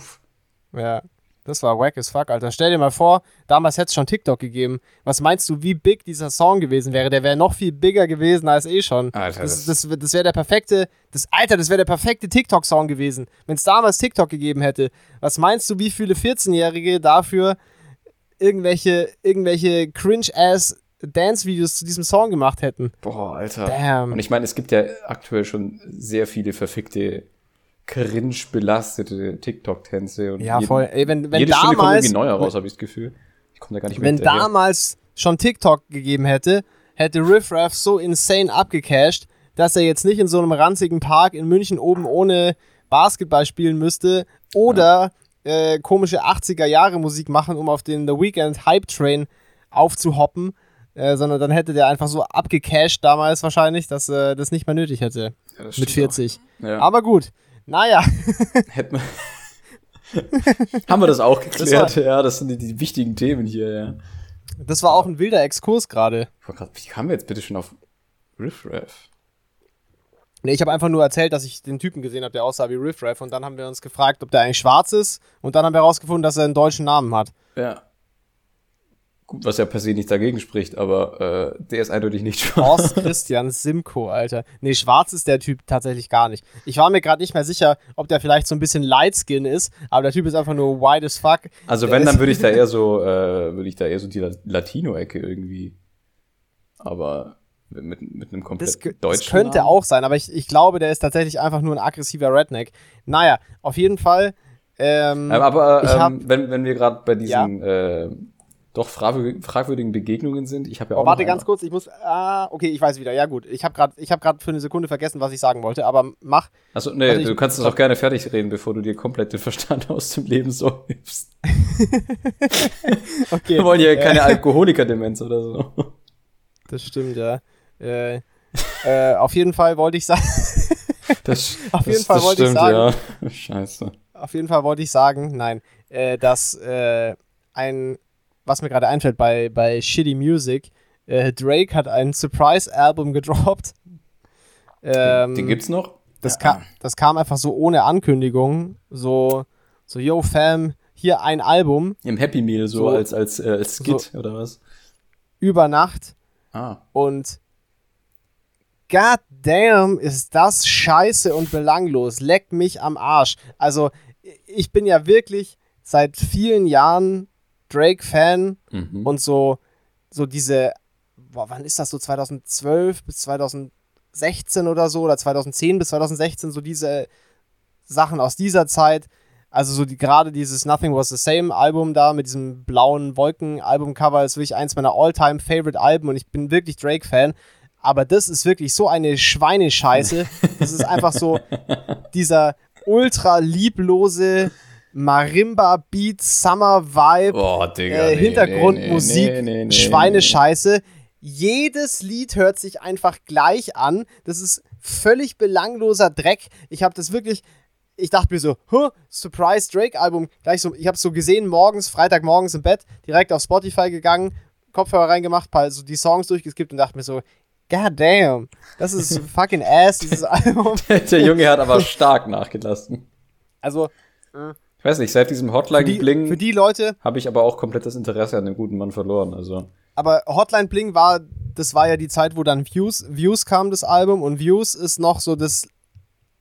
Ja, das war wack as fuck, Alter. Stell dir mal vor, damals hätte es schon TikTok gegeben. Was meinst du, wie big dieser Song gewesen wäre? Der wäre noch viel bigger gewesen als eh schon. Alter, das das- das, wäre der perfekte, das, Alter, das wäre der perfekte TikTok-Song gewesen. Wenn es damals TikTok gegeben hätte. Was meinst du, wie viele 14-Jährige dafür irgendwelche, irgendwelche cringe-ass Dance-Videos zu diesem Song gemacht hätten? Boah, Alter. Damn. Und ich meine, es gibt ja aktuell schon sehr viele verfickte, cringe-belastete TikTok-Tänze. und Ja, jeden- voll. Ey, wenn, wenn jede Stunde kommt damals, irgendwie neuer raus, habe ich das Gefühl. Ich komme da gar nicht wenn damals schon TikTok gegeben hätte, hätte Riff Raff so insane abgecashed, dass er jetzt nicht in so einem ranzigen Park in München oben ohne Basketball spielen müsste oder äh, komische 80er Jahre Musik machen, um auf den The Weekend Hype Train aufzuhoppen, äh, sondern dann hätte der einfach so abgecashed damals wahrscheinlich, dass er das nicht mehr nötig hätte Ja, mit stimmt 40. auch. Ja. Aber gut, naja, [laughs] Hätten wir [laughs] Haben wir das auch geklärt? Das ja, das sind die, die wichtigen Themen hier, ja. das war auch ein wilder Exkurs gerade. Wie kamen wir jetzt bitte schon auf Riff Raff? Nee, ich habe einfach nur erzählt, dass ich den Typen gesehen habe, der aussah wie Riff Raff. Und dann haben wir uns gefragt, ob der eigentlich schwarz ist. Und dann haben wir herausgefunden, dass er einen deutschen Namen hat. Ja. Gut, was ja per se nicht dagegen spricht, aber äh, der ist eindeutig nicht schwarz. Horst Christian Simco, Alter. Nee, schwarz ist der Typ tatsächlich gar nicht. Ich war mir gerade nicht mehr sicher, ob der vielleicht so ein bisschen Lightskin ist. Aber der Typ ist einfach nur white as fuck. Also wenn, dann würde ich da [laughs] eher so, äh, würde ich da eher so die La- Latino-Ecke irgendwie. Aber mit, mit einem komplett Das, deutschen das könnte Namen. auch sein, aber ich, ich glaube, der ist tatsächlich einfach nur ein aggressiver Redneck. Naja, auf jeden Fall. Ähm, Ähm, aber ich ähm, hab- wenn, wenn wir gerade bei diesen äh, doch fragwürdigen, Begegnungen sind, ich habe ja auch Oh, warte ganz kurz, ich muss. Ah, okay, ich weiß wieder. Ja, gut. Ich habe gerade hab grad für eine Sekunde vergessen, was ich sagen wollte, aber mach. Achso, nee, Also ich- du kannst es auch gerne fertig reden, bevor du dir komplett den Verstand [laughs] aus dem Leben so hilfst. [laughs] Okay. Wir wollen ja äh, keine Alkoholikerdemenz oder so. Das stimmt, ja. Äh, äh, auf jeden Fall wollte ich sagen. [laughs] Das, Auf jeden das, Fall das wollte ich stimmt, sagen- ja. Scheiße. auf jeden Fall wollte ich sagen, nein, äh, dass äh, ein, was mir gerade einfällt bei, bei Shitty Music, äh, Drake hat ein Surprise-Album gedroppt. Ähm, Den gibt's noch? das, Ja. ka das kam einfach so ohne Ankündigung. So, so, yo, Fam, hier ein Album Im Happy Meal so, So- als, als, äh, als Skit oder was? über Nacht. Ah. Und God damn, ist das scheiße und belanglos. Leck mich am Arsch. Also, ich bin ja wirklich seit vielen Jahren Drake-Fan Mhm. und so, so diese, boah, wann ist das so? 2012 bis 2016 oder so oder 2010 bis 2016, so diese Sachen aus dieser Zeit. Also so die, gerade dieses Nothing Was the Same Album da mit diesem blauen Wolken-Albumcover ist wirklich eins meiner all-time favorite Alben und ich bin wirklich Drake-Fan. Aber das ist wirklich so eine Schweinescheiße. Das ist einfach so [laughs] dieser ultra lieblose Marimba-Beat, Summer-Vibe, Boah, Digga. äh, nee, Hintergrundmusik, nee, nee, Schweinescheiße. Jedes Lied hört sich einfach gleich an. Das ist völlig belangloser Dreck. Ich habe das wirklich, ich dachte mir so, huh, Surprise Drake Album. Gleich so, ich habe so gesehen morgens, Freitagmorgens im Bett, direkt auf Spotify gegangen, Kopfhörer reingemacht, paar so die Songs durchgeskippt und dachte mir so, God damn, das ist [laughs] fucking ass, dieses Album. Der Junge hat aber stark nachgelassen. Also, Ich weiß nicht, seit diesem für die, Hotline-Bling für die Leute, habe ich aber auch komplett das Interesse an dem guten Mann verloren. Also, aber Hotline Bling war, das war ja die Zeit, wo dann Views, Views kam, das Album, und Views ist noch so das,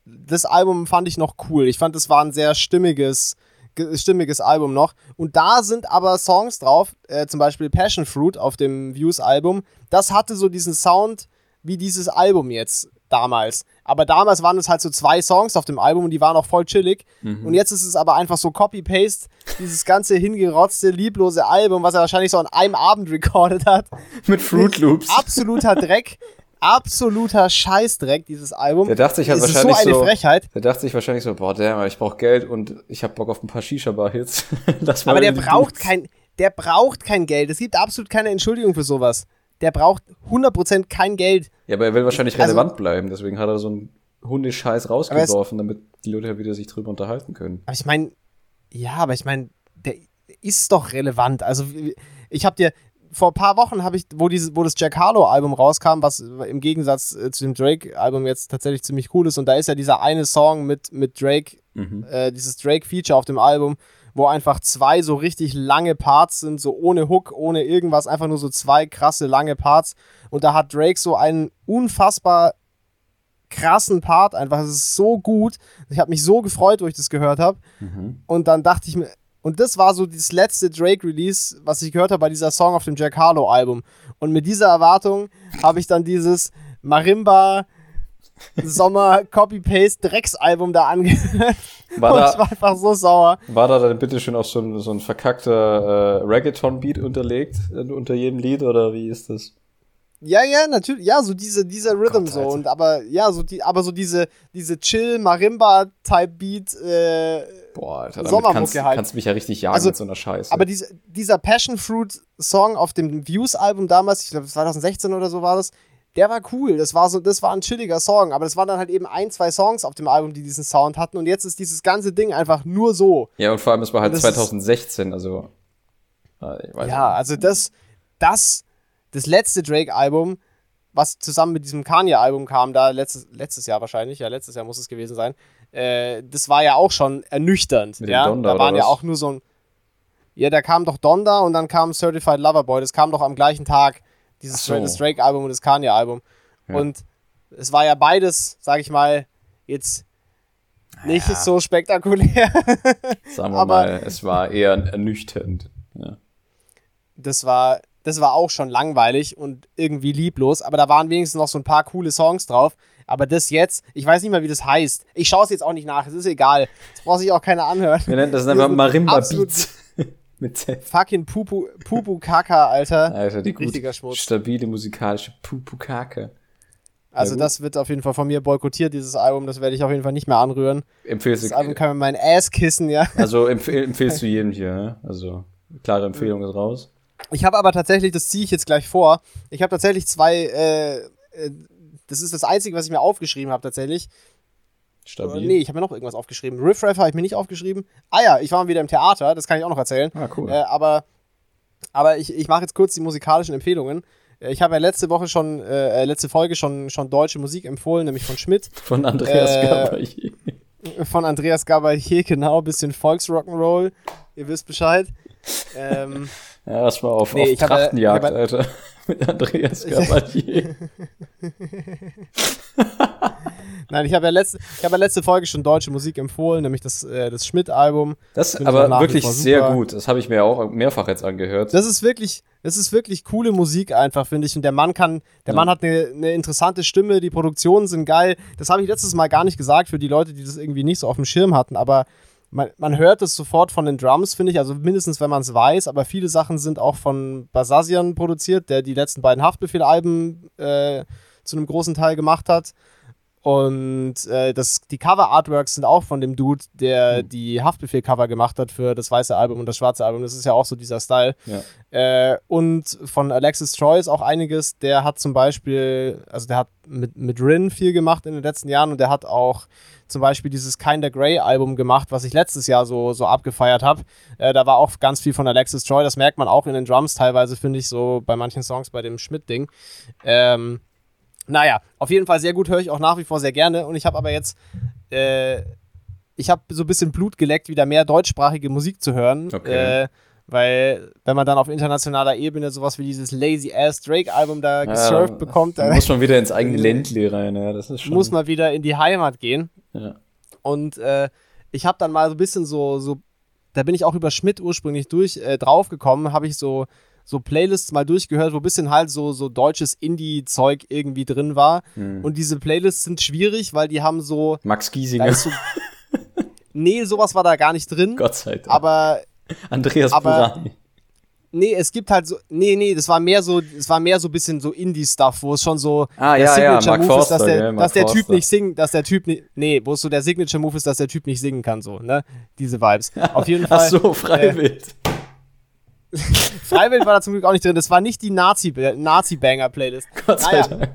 das Album fand ich noch cool. Ich fand, das war ein sehr stimmiges, ge- stimmiges Album noch. Und da sind aber Songs drauf, äh, zum Beispiel Passion Fruit auf dem Views-Album. Das hatte so diesen Sound wie dieses Album jetzt damals. Aber damals waren es halt so zwei Songs auf dem Album und die waren auch voll chillig. Und jetzt ist es aber einfach so Copy-Paste, dieses ganze hingerotzte, lieblose Album, was er wahrscheinlich so an einem Abend recorded hat. [laughs] mit Fruit Loops. Absoluter Dreck. Absoluter Scheißdreck, dieses Album. Der dachte sich halt es ist so wahrscheinlich eine so, Frechheit. der dachte sich wahrscheinlich so, boah, der, ich brauche Geld und ich habe Bock auf ein paar Shisha-Bar-Hits. [laughs] Aber der braucht kein, der braucht kein Geld. Es gibt absolut keine Entschuldigung für sowas. Der braucht 100% kein Geld. Ja, aber er will wahrscheinlich Also- relevant bleiben, deswegen hat er so einen Hundescheiß rausgeworfen, damit die Leute ja wieder sich drüber unterhalten können. Aber ich meine, ja, aber ich meine, der ist doch relevant. Also ich habe dir vor ein paar Wochen habe ich, wo dieses, wo das Jack Harlow Album rauskam, was im Gegensatz äh, zu dem Drake Album jetzt tatsächlich ziemlich cool ist und da ist ja dieser eine Song mit mit Drake, Mhm. äh, dieses Drake Feature auf dem Album, wo einfach zwei so richtig lange Parts sind, so ohne Hook, ohne irgendwas, einfach nur so zwei krasse lange Parts und da hat Drake so einen unfassbar krassen Part einfach, es ist so gut. Ich habe mich so gefreut, wo ich das gehört habe. Mhm. Und dann dachte ich mir, und das war so das letzte Drake-Release, was ich gehört habe bei dieser Song auf dem Jack Harlow-Album. Und mit dieser Erwartung habe ich dann dieses Marimba Sommer Copy-Paste Drecksalbum da angehört. [laughs] War und da- ich war einfach so sauer. War da dann bitte schön auch so ein, so ein verkackter äh, Reggaeton-Beat unterlegt äh, unter jedem Lied oder wie ist das? Ja, ja, natürlich, ja, so diese, dieser Rhythm Gott, so Alter. und aber ja, so die, aber so diese, diese chill Marimba Type Beat, äh, Boah, Alter, damit Sommermucke kannst, halt. kannst mich ja richtig jagen Also, mit so einer Scheiße. Aber diese, dieser Passion Fruit Song auf dem Views-Album damals, ich glaube 2016 oder so war das, der war cool. Das war so, das war ein chilliger Song, aber das waren dann halt eben ein, zwei Songs auf dem Album, die diesen Sound hatten. Und jetzt ist dieses ganze Ding einfach nur so. ja, und vor allem, es war halt das ist- 2016, also. äh, Ja, nicht. also das, das, das letzte Drake-Album, was zusammen mit diesem Kanye-Album kam, da letztes, letztes Jahr wahrscheinlich, ja, letztes Jahr muss es gewesen sein, äh, das war ja auch schon ernüchternd. Mit ja? Donda, da waren ja auch nur so ein. Ja, da kam doch Donda und dann kam Certified Lover Boy. Das kam doch am gleichen Tag. Dieses so. das Drake-Album und das Kanye-Album. Ja. Und es war ja beides, sag ich mal, jetzt nicht Ja. so spektakulär. [laughs] Sagen wir aber- mal, es war eher ernüchternd. Ja. das war, das war auch schon langweilig und irgendwie lieblos, aber da waren wenigstens noch so ein paar coole Songs drauf. Aber das jetzt, ich weiß nicht mal, wie das heißt. Ich schaue es jetzt auch nicht nach, es ist egal. Das braucht sich auch keiner anhören. Wir nennen das einfach Marimba Beats. Mit Z. Fucking Pupu, Pupu Kaka, Alter. [laughs] Alter, die gut, Richtiger Schmutz. stabile musikalische Pupukake. Also gut. das wird auf jeden Fall von mir boykottiert, dieses Album. Das werde ich auf jeden Fall nicht mehr anrühren. Empfehlst Das du, Album kann mir mein Ass kissen, ja. [laughs] also empfehl, [laughs] empfehlst du jedem hier, ne? Also, klare Empfehlung ist raus. Ich habe aber tatsächlich, das ziehe ich jetzt gleich vor, ich habe tatsächlich zwei, äh, äh, das ist das Einzige, was ich mir aufgeschrieben habe tatsächlich. Stabil. Nee, ich habe mir noch irgendwas aufgeschrieben. Riff Raff habe ich mir nicht aufgeschrieben. Ah ja, ich war mal wieder im Theater, das kann ich auch noch erzählen. Ah, cool. Äh, aber aber ich, ich mache jetzt kurz die musikalischen Empfehlungen. Äh, Ich habe ja letzte Woche schon, äh, äh, letzte Folge schon, schon deutsche Musik empfohlen, nämlich von Schmidt, Von Andreas äh, Gabalier. von Andreas Gabalier, genau, bisschen Volksrock'n'Roll. Ihr wisst Bescheid. ähm, [laughs] Ja, das war auf, Nee, auf ich habe- Trachtenjagd, habe- Alter. [laughs] Mit Andreas Gabalier. [laughs] nein, ich habe ja, letzte, ich hab ja letzte Folge schon deutsche Musik empfohlen, nämlich das, äh, das Schmidt-Album. Das auch aber wirklich sehr gut. Das habe ich mir auch mehrfach jetzt angehört. Das ist wirklich, das ist wirklich coole Musik einfach, finde ich. Und der Mann kann, der Ja. Mann hat eine, eine interessante Stimme, die Produktionen sind geil. Das habe ich letztes Mal gar nicht gesagt für die Leute, die das irgendwie nicht so auf dem Schirm hatten, aber man, man hört es sofort von den Drums, finde ich, also mindestens wenn man es weiß, aber viele Sachen sind auch von Basazian produziert, der die letzten beiden Haftbefehl-Alben äh, zu einem großen Teil gemacht hat. Und äh, das, die Cover-Artworks sind auch von dem Dude, der mhm. die Haftbefehl-Cover gemacht hat für das weiße Album und das schwarze Album. Das ist ja auch so dieser Style. Ja. Äh, und von Alexis Troy ist auch einiges. Der hat zum Beispiel, also der hat mit, mit Rin viel gemacht in den letzten Jahren und der hat auch zum Beispiel dieses Kinda Grey Album gemacht, was ich letztes Jahr so, so abgefeiert habe. Äh, da war auch ganz viel von Alexis Troy. Das merkt man auch in den Drums teilweise, finde ich, so bei manchen Songs bei dem Schmidt-Ding. Ähm, naja, auf jeden Fall sehr gut, höre ich auch nach wie vor sehr gerne. Und ich habe aber jetzt, äh, ich habe so ein bisschen Blut geleckt, wieder mehr deutschsprachige Musik zu hören. Okay. Äh, weil, wenn man dann auf internationaler Ebene sowas wie dieses Lazy Ass Drake Album da gesurft ja, bekommt, dann muss man wieder ins [laughs] eigene Ländle rein. Ja, das ist schon muss man wieder in die Heimat gehen. Ja. Und äh, ich habe dann mal so ein bisschen so, so, da bin ich auch über Schmidt ursprünglich durch äh, draufgekommen, habe ich so so Playlists mal durchgehört, wo ein bisschen halt so, so deutsches Indie-Zeug irgendwie drin war. Hm. Und diese Playlists sind schwierig, weil die haben so. Max Giesinger. So, [laughs] nee, sowas war da gar nicht drin. Gott sei Dank. Aber. Andreas aber, Burani. Nee, es gibt halt so, nee, nee, das war mehr so, es war mehr so ein bisschen so Indie-Stuff, wo es schon so ah, der ja, Signature Move Forster, ist, dass der, ja, dass der Typ nicht singen, dass der Typ nicht, nee, wo es so der Signature Move ist, dass der Typ nicht singen kann, so, ne? Diese Vibes. [laughs] Auf jeden Fall. Ach so, freiwillig. Äh, [laughs] Freiwild war da zum Glück auch nicht drin. Das war nicht die Nazi-Banger-Playlist. [laughs] Gott sei naja. Dank.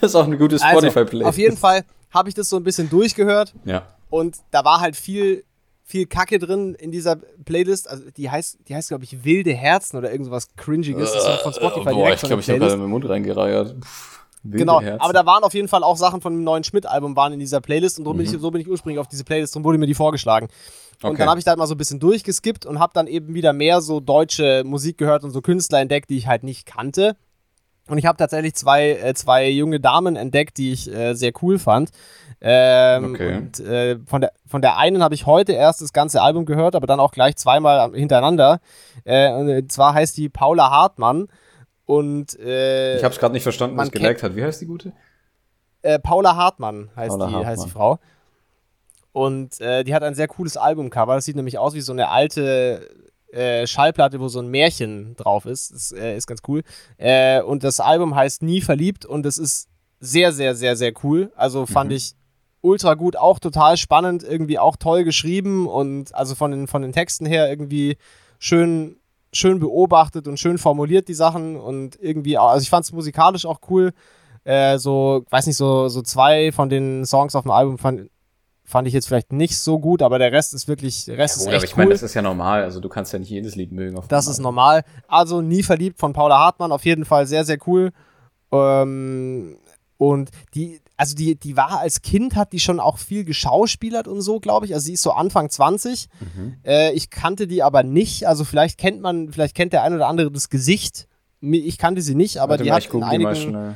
Das ist auch eine gute also, Spotify-Playlist. auf jeden Fall habe ich das so ein bisschen durchgehört. Ja. Und da war halt viel, viel Kacke drin in dieser Playlist. Also die heißt, die heißt, glaube ich, Wilde Herzen oder irgendwas Cringiges. Das ist von Spotify uh, boah, ich glaube, ich habe gerade meinen Mund reingereiert. Wilde genau, Herzen. aber da waren auf jeden Fall auch Sachen von dem neuen Schmidt-Album waren in dieser Playlist und mhm. bin ich, so bin ich ursprünglich auf diese Playlist und wurde mir die vorgeschlagen. Und okay. dann habe ich da halt mal so ein bisschen durchgeskippt und habe dann eben wieder mehr so deutsche Musik gehört und so Künstler entdeckt, die ich halt nicht kannte. Und ich habe tatsächlich zwei, äh, zwei junge Damen entdeckt, die ich äh, sehr cool fand. Ähm, okay. Und äh, von, der, von der einen habe ich heute erst das ganze Album gehört, aber dann auch gleich zweimal hintereinander. Äh, und äh, zwar heißt die Paula Hartmann. Und äh, ich habe es gerade nicht verstanden, was geliked hat. Wie heißt die gute? Paula Hartmann heißt Paula die Hartmann. heißt die Frau. Und äh, die hat ein sehr cooles Albumcover. Das sieht nämlich aus wie so eine alte äh, Schallplatte, wo so ein Märchen drauf ist. Das äh, ist ganz cool. Äh, und das Album heißt Nie verliebt und es ist sehr, sehr, sehr, sehr cool. Also fand mhm. ich ultra gut, auch total spannend, irgendwie auch toll geschrieben und also von den, von den Texten her irgendwie schön, schön beobachtet und schön formuliert die Sachen und irgendwie, also ich fand es musikalisch auch cool. Äh, so, weiß nicht, so, so zwei von den Songs auf dem Album fand, fand ich jetzt vielleicht nicht so gut, aber der Rest ist wirklich, der Rest ja, ist gut, echt aber ich cool. meine, das ist ja normal, also du kannst ja nicht jedes Lied mögen. das ist normal. Also nie verliebt von Paula Hartmann, auf jeden Fall sehr, sehr cool. Ähm, und die, also die, die war als Kind, hat die schon auch viel geschauspielert und so, glaube ich. Also sie ist so Anfang 20. Mhm. Äh, ich kannte die aber nicht. Also vielleicht kennt man, vielleicht kennt der ein oder andere das Gesicht. Ich kannte sie nicht, aber Warte die mal, hat in einigen, Paula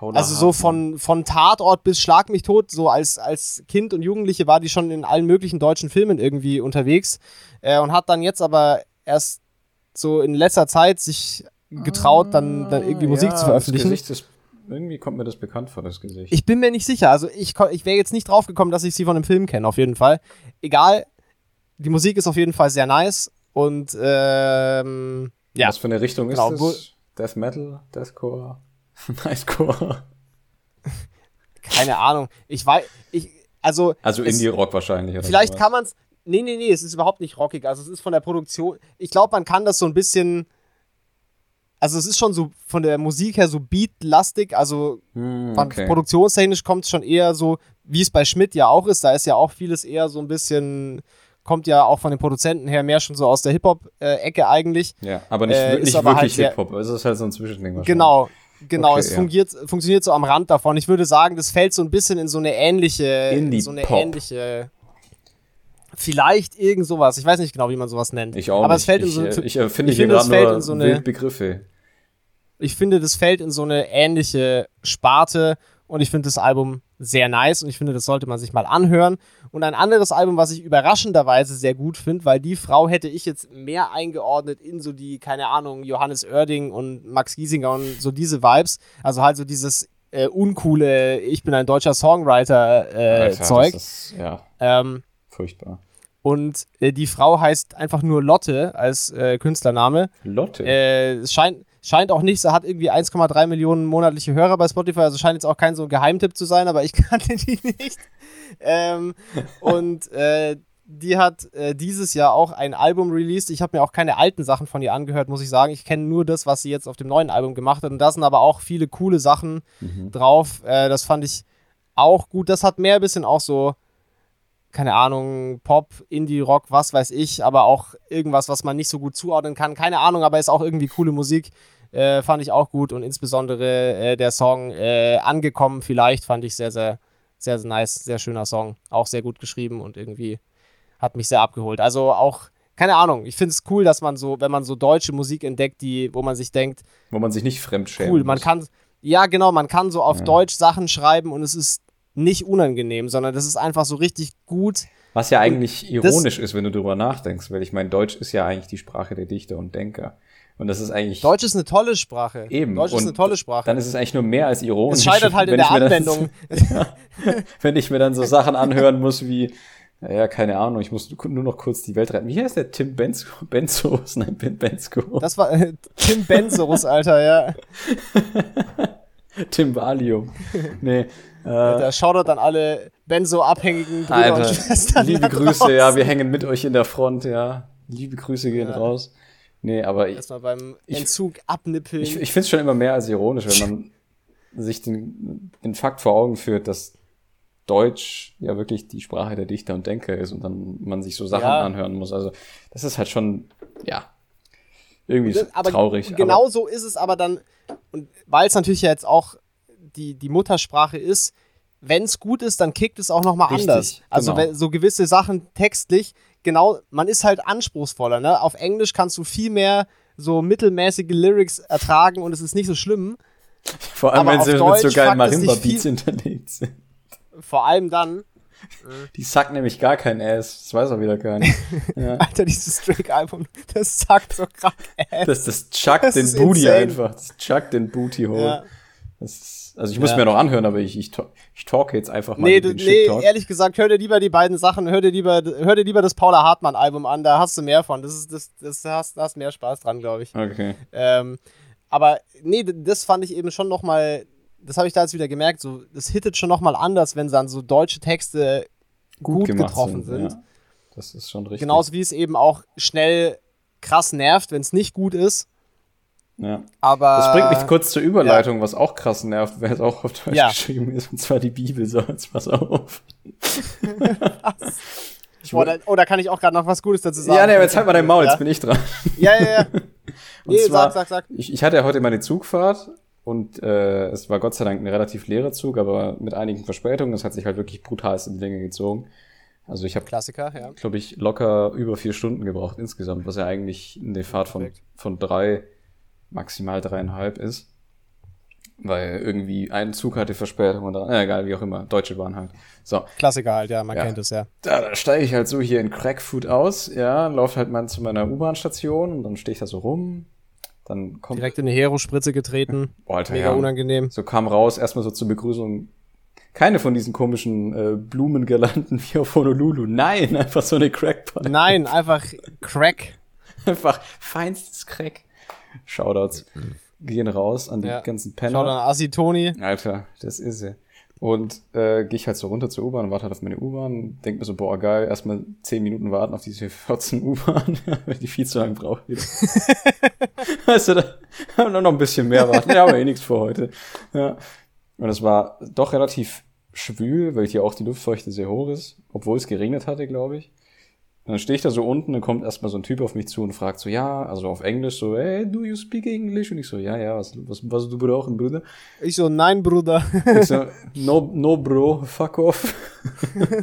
also so von, von Tatort bis Schlag mich tot, so als, als Kind und Jugendliche war die schon in allen möglichen deutschen Filmen irgendwie unterwegs äh, und hat dann jetzt aber erst so in letzter Zeit sich getraut, dann, dann irgendwie Musik ja, zu veröffentlichen. Ist, irgendwie kommt mir das bekannt vor, das Gesicht. Ich bin mir nicht sicher. Also ich, ich wäre jetzt nicht drauf gekommen, dass ich sie von dem Film kenne, auf jeden Fall. Egal, die Musik ist auf jeden Fall sehr nice und ähm, ja. Was für eine Richtung genau, ist das? Death Metal? Deathcore? [laughs] Nicecore. Keine Ahnung. Ich weiß, ich, also. Also Indie-Rock wahrscheinlich. Oder vielleicht sowas. kann man es. Nee, nee, nee, es ist überhaupt nicht rockig. Also es ist von der Produktion. Ich glaube, man kann das so ein bisschen. Also es ist schon so von der Musik her so beatlastig. Also hm, okay. produktionstechnisch kommt es schon eher so, wie es bei Schmidt ja auch ist. Da ist ja auch vieles eher so ein bisschen kommt ja auch von den Produzenten her mehr schon so aus der Hip-Hop-Ecke eigentlich. Ja, aber nicht, Äh, nicht aber wirklich halt Hip-Hop. Es ist halt so ein Zwischending. Genau, genau. Okay, es ja. fungiert, funktioniert so am Rand davon. Ich würde sagen, das fällt so ein bisschen in so eine ähnliche, in so eine Indie-Pop. ähnliche, vielleicht irgend sowas. Ich weiß nicht genau, wie man sowas nennt. Ich auch Aber nicht. es fällt in so, äh, ich äh, finde ich finde, fällt in so eine- Wildbegriffe. ich finde, das fällt in so eine ähnliche Sparte und ich finde das Album sehr nice und ich finde, das sollte man sich mal anhören. Und ein anderes Album, was ich überraschenderweise sehr gut finde, weil die Frau hätte ich jetzt mehr eingeordnet in so die, keine Ahnung, Johannes Oerding und Max Giesinger und so diese Vibes. Also halt so dieses äh, uncoole, ich bin ein deutscher Songwriter äh, ja, Ähm, furchtbar. Und äh, die Frau heißt einfach nur Lotte als äh, Künstlername. Lotte. Äh, es scheint, scheint auch nicht, sie hat irgendwie 1,3 Millionen monatliche Hörer bei Spotify, also scheint jetzt auch kein so Geheimtipp zu sein, aber ich [laughs] kannte die nicht. Ähm, und äh, die hat äh, dieses Jahr auch ein Album released. Ich habe mir auch keine alten Sachen von ihr angehört, muss ich sagen. Ich kenne nur das, was sie jetzt auf dem neuen Album gemacht hat. Und da sind aber auch viele coole Sachen Mhm. drauf. Äh, das fand ich auch gut. Das hat mehr ein bisschen auch so, keine Ahnung, Pop, Indie-Rock, was weiß ich, aber auch irgendwas, was man nicht so gut zuordnen kann. Keine Ahnung, aber ist auch irgendwie coole Musik. Äh, fand ich auch gut und insbesondere äh, der Song äh, Angekommen vielleicht fand ich sehr, sehr, sehr, sehr nice, sehr schöner Song. Auch sehr gut geschrieben und irgendwie hat mich sehr abgeholt. Also auch, keine Ahnung, ich finde es cool, dass man so, wenn man so deutsche Musik entdeckt, die, wo man sich denkt, Wo man sich nicht fremd schämt. cool, man kann, ja genau, man kann so auf Ja. Deutsch Sachen schreiben und es ist nicht unangenehm, sondern das ist einfach so richtig gut. Was ja eigentlich ironisch ist, wenn du drüber nachdenkst, weil ich meine, Deutsch ist ja eigentlich die Sprache der Dichter und Denker. Und das ist eigentlich. Deutsch ist eine tolle Sprache. Eben. Deutsch ist Und eine tolle Sprache. Dann ist es eigentlich nur mehr als ironisch. Es scheitert halt in der Anwendung. [laughs] wenn ich mir dann so Sachen anhören muss wie, ja, keine Ahnung, ich muss nur noch kurz die Welt retten. Wie heißt der Tim Benzo? Benzos? Nein, Ben Bensko. Das war äh, Tim Benzos, Alter, ja. [laughs] Tim Valium. Nee. Äh, Der Shoutout an alle Benzo-abhängigen Brüder und Alter, Schwestern. liebe Grüße, ja, wir hängen mit euch in der Front, ja. Liebe Grüße gehen Ja. raus. Nee, aber ich, Erstmal beim Ich- Entzug abnippeln. ich, ich finde es schon immer mehr als ironisch, wenn man [laughs] sich den, den Fakt vor Augen führt, dass Deutsch ja wirklich die Sprache der Dichter und Denker ist und dann man sich so Sachen Ja. anhören muss. Also das ist halt schon, ja, irgendwie Das- aber traurig. Genau so ist es aber dann, und weil es natürlich ja jetzt auch die, die Muttersprache ist, wenn es gut ist, dann kickt es auch nochmal anders. Also genau. wenn, so gewisse Sachen textlich, genau, man ist halt anspruchsvoller. Ne? Auf Englisch kannst du viel mehr so mittelmäßige Lyrics ertragen und es ist nicht so schlimm. Vor allem, aber wenn sie mit so geilen Marimba-Beats hinterlegt sind. Vor allem dann, Die sacken nämlich gar kein Ass. Das weiß auch wieder keiner. [laughs] ja. Alter, dieses Drake-Album, das sagt so krank. Ass. Das, das chuckt Das den Booty insane. einfach. Das chuckt den Booty hoch. Ja. Das ist, also ich muss Ja. mir noch anhören, aber ich, ich, ich talke jetzt einfach mal Nee, du, nee, ehrlich gesagt, hör dir lieber die beiden Sachen, hör dir lieber, hör dir lieber das Paula Hartmann-Album an, da hast du mehr von. Das ist, das, das hast, da hast mehr Spaß dran, glaube ich. Okay. Ähm, aber nee, das fand ich eben schon nochmal, das habe ich da jetzt wieder gemerkt, so, das hittet schon nochmal anders, wenn dann so deutsche Texte gut, getroffen sind. Ja. Das ist schon richtig. Genauso wie es eben auch schnell krass nervt, wenn es nicht gut ist. Ja. Aber. Das bringt mich kurz zur Überleitung, was auch krass nervt, wer es auch auf Deutsch Ja. geschrieben ist, und zwar die Bibel. So, jetzt pass auf. [laughs] Ich Boah, da, oh, da kann ich auch gerade noch was Gutes dazu sagen. ja, nee, aber jetzt halt mal dein Maul, Ja? jetzt bin ich dran. Ja, ja, ja. [laughs] Und Nee, zwar- sag, sag, sag. Ich, ich hatte ja heute meine Zugfahrt und äh, es war Gott sei Dank ein relativ leerer Zug, aber mit einigen Verspätungen. Es hat sich halt wirklich brutal in die Länge gezogen. Also ich habe, Klassiker, ja. glaube ich, locker über vier Stunden gebraucht insgesamt, was ja eigentlich eine Fahrt von, von drei, maximal dreieinhalb ist. Weil irgendwie ein Zug hatte Verspätung und dann, äh, egal, wie auch immer, Deutsche Bahn halt. So, Klassiker halt, ja, man Ja. kennt es ja. da, da steige ich halt so hier in Crackfood aus, ja, laufe halt mal zu meiner U-Bahn-Station und dann stehe ich da so rum. Dann kommt, Direkt in eine Hero-Spritze getreten. [laughs] Boah, Alter, Mega ja. unangenehm. So kam raus, erstmal so zur Begrüßung. Keine von diesen komischen äh, Blumengirlanden [laughs] wie auf Honolulu. Nein, einfach so eine Crackpipe. Nein, einfach Crack. [laughs] Einfach feinstes Crack. Shoutouts gehen raus an die Ja. ganzen Penner. an Assi Toni. Alter, das ist sie. Und äh, gehe ich halt so runter zur U-Bahn und warte halt auf meine U-Bahn. Denk mir so, boah, geil, erstmal 10 Minuten warten auf diese 14 U-Bahn, [laughs] weil die viel zu lange braucht [laughs] weißt du, da haben wir noch ein bisschen mehr warten. Ja, aber eh nichts vor heute. Ja. Und es war doch relativ schwül, weil hier auch die Luftfeuchte sehr hoch ist, obwohl es geregnet hatte, glaube ich. Und dann stehe ich da so unten, dann kommt erstmal so ein Typ auf mich zu und fragt so, ja, also auf Englisch so, hey, do you speak English? Und ich so, ja, ja, was, was, was du brauchen, Bruder? Ich so, nein, Bruder. Ich so, [laughs] no, no, bro, fuck off. [laughs]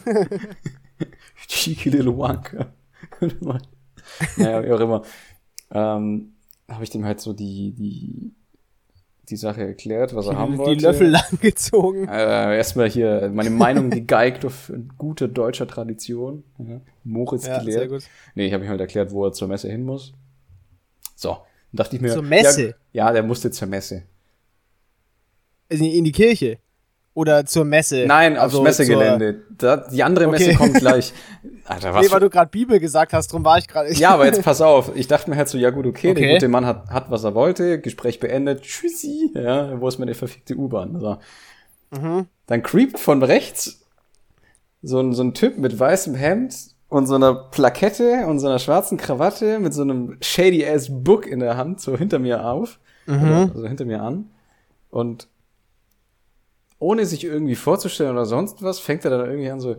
Cheeky little wanker. [laughs] naja, wie auch immer. Ähm, habe ich dem halt so die, die, die Sache erklärt, was er haben Die wollte. Löffel [laughs] langgezogen. Äh, erstmal hier meine Meinung gegeigt auf gute deutscher Tradition. Ja. Moritz Ja, gelehrt. sehr gut. Nee, ich habe ihm halt erklärt, wo er zur Messe hin muss. So, dann dachte ich mir. Zur Messe? Ja, ja, der musste zur Messe. In, in die Kirche. Oder zur Messe? Nein, Also aufs Messegelände. Da, die andere Messe Okay. kommt gleich. [laughs] Alter, was? Nee, weil du gerade Bibel gesagt hast, drum war ich gerade. ja, aber jetzt [laughs] pass auf. Ich dachte mir halt so, ja gut, okay, der Okay. gute Mann hat, hat, was er wollte, Gespräch beendet, tschüssi, ja, wo ist meine verfickte U-Bahn? So. Mhm. Dann creept von rechts so ein, so ein Typ mit weißem Hemd und so einer Plakette und so einer schwarzen Krawatte mit so einem shady-ass Book in der Hand so hinter mir auf, Mhm. also hinter mir an und ohne sich irgendwie vorzustellen oder sonst was, fängt er dann irgendwie an so,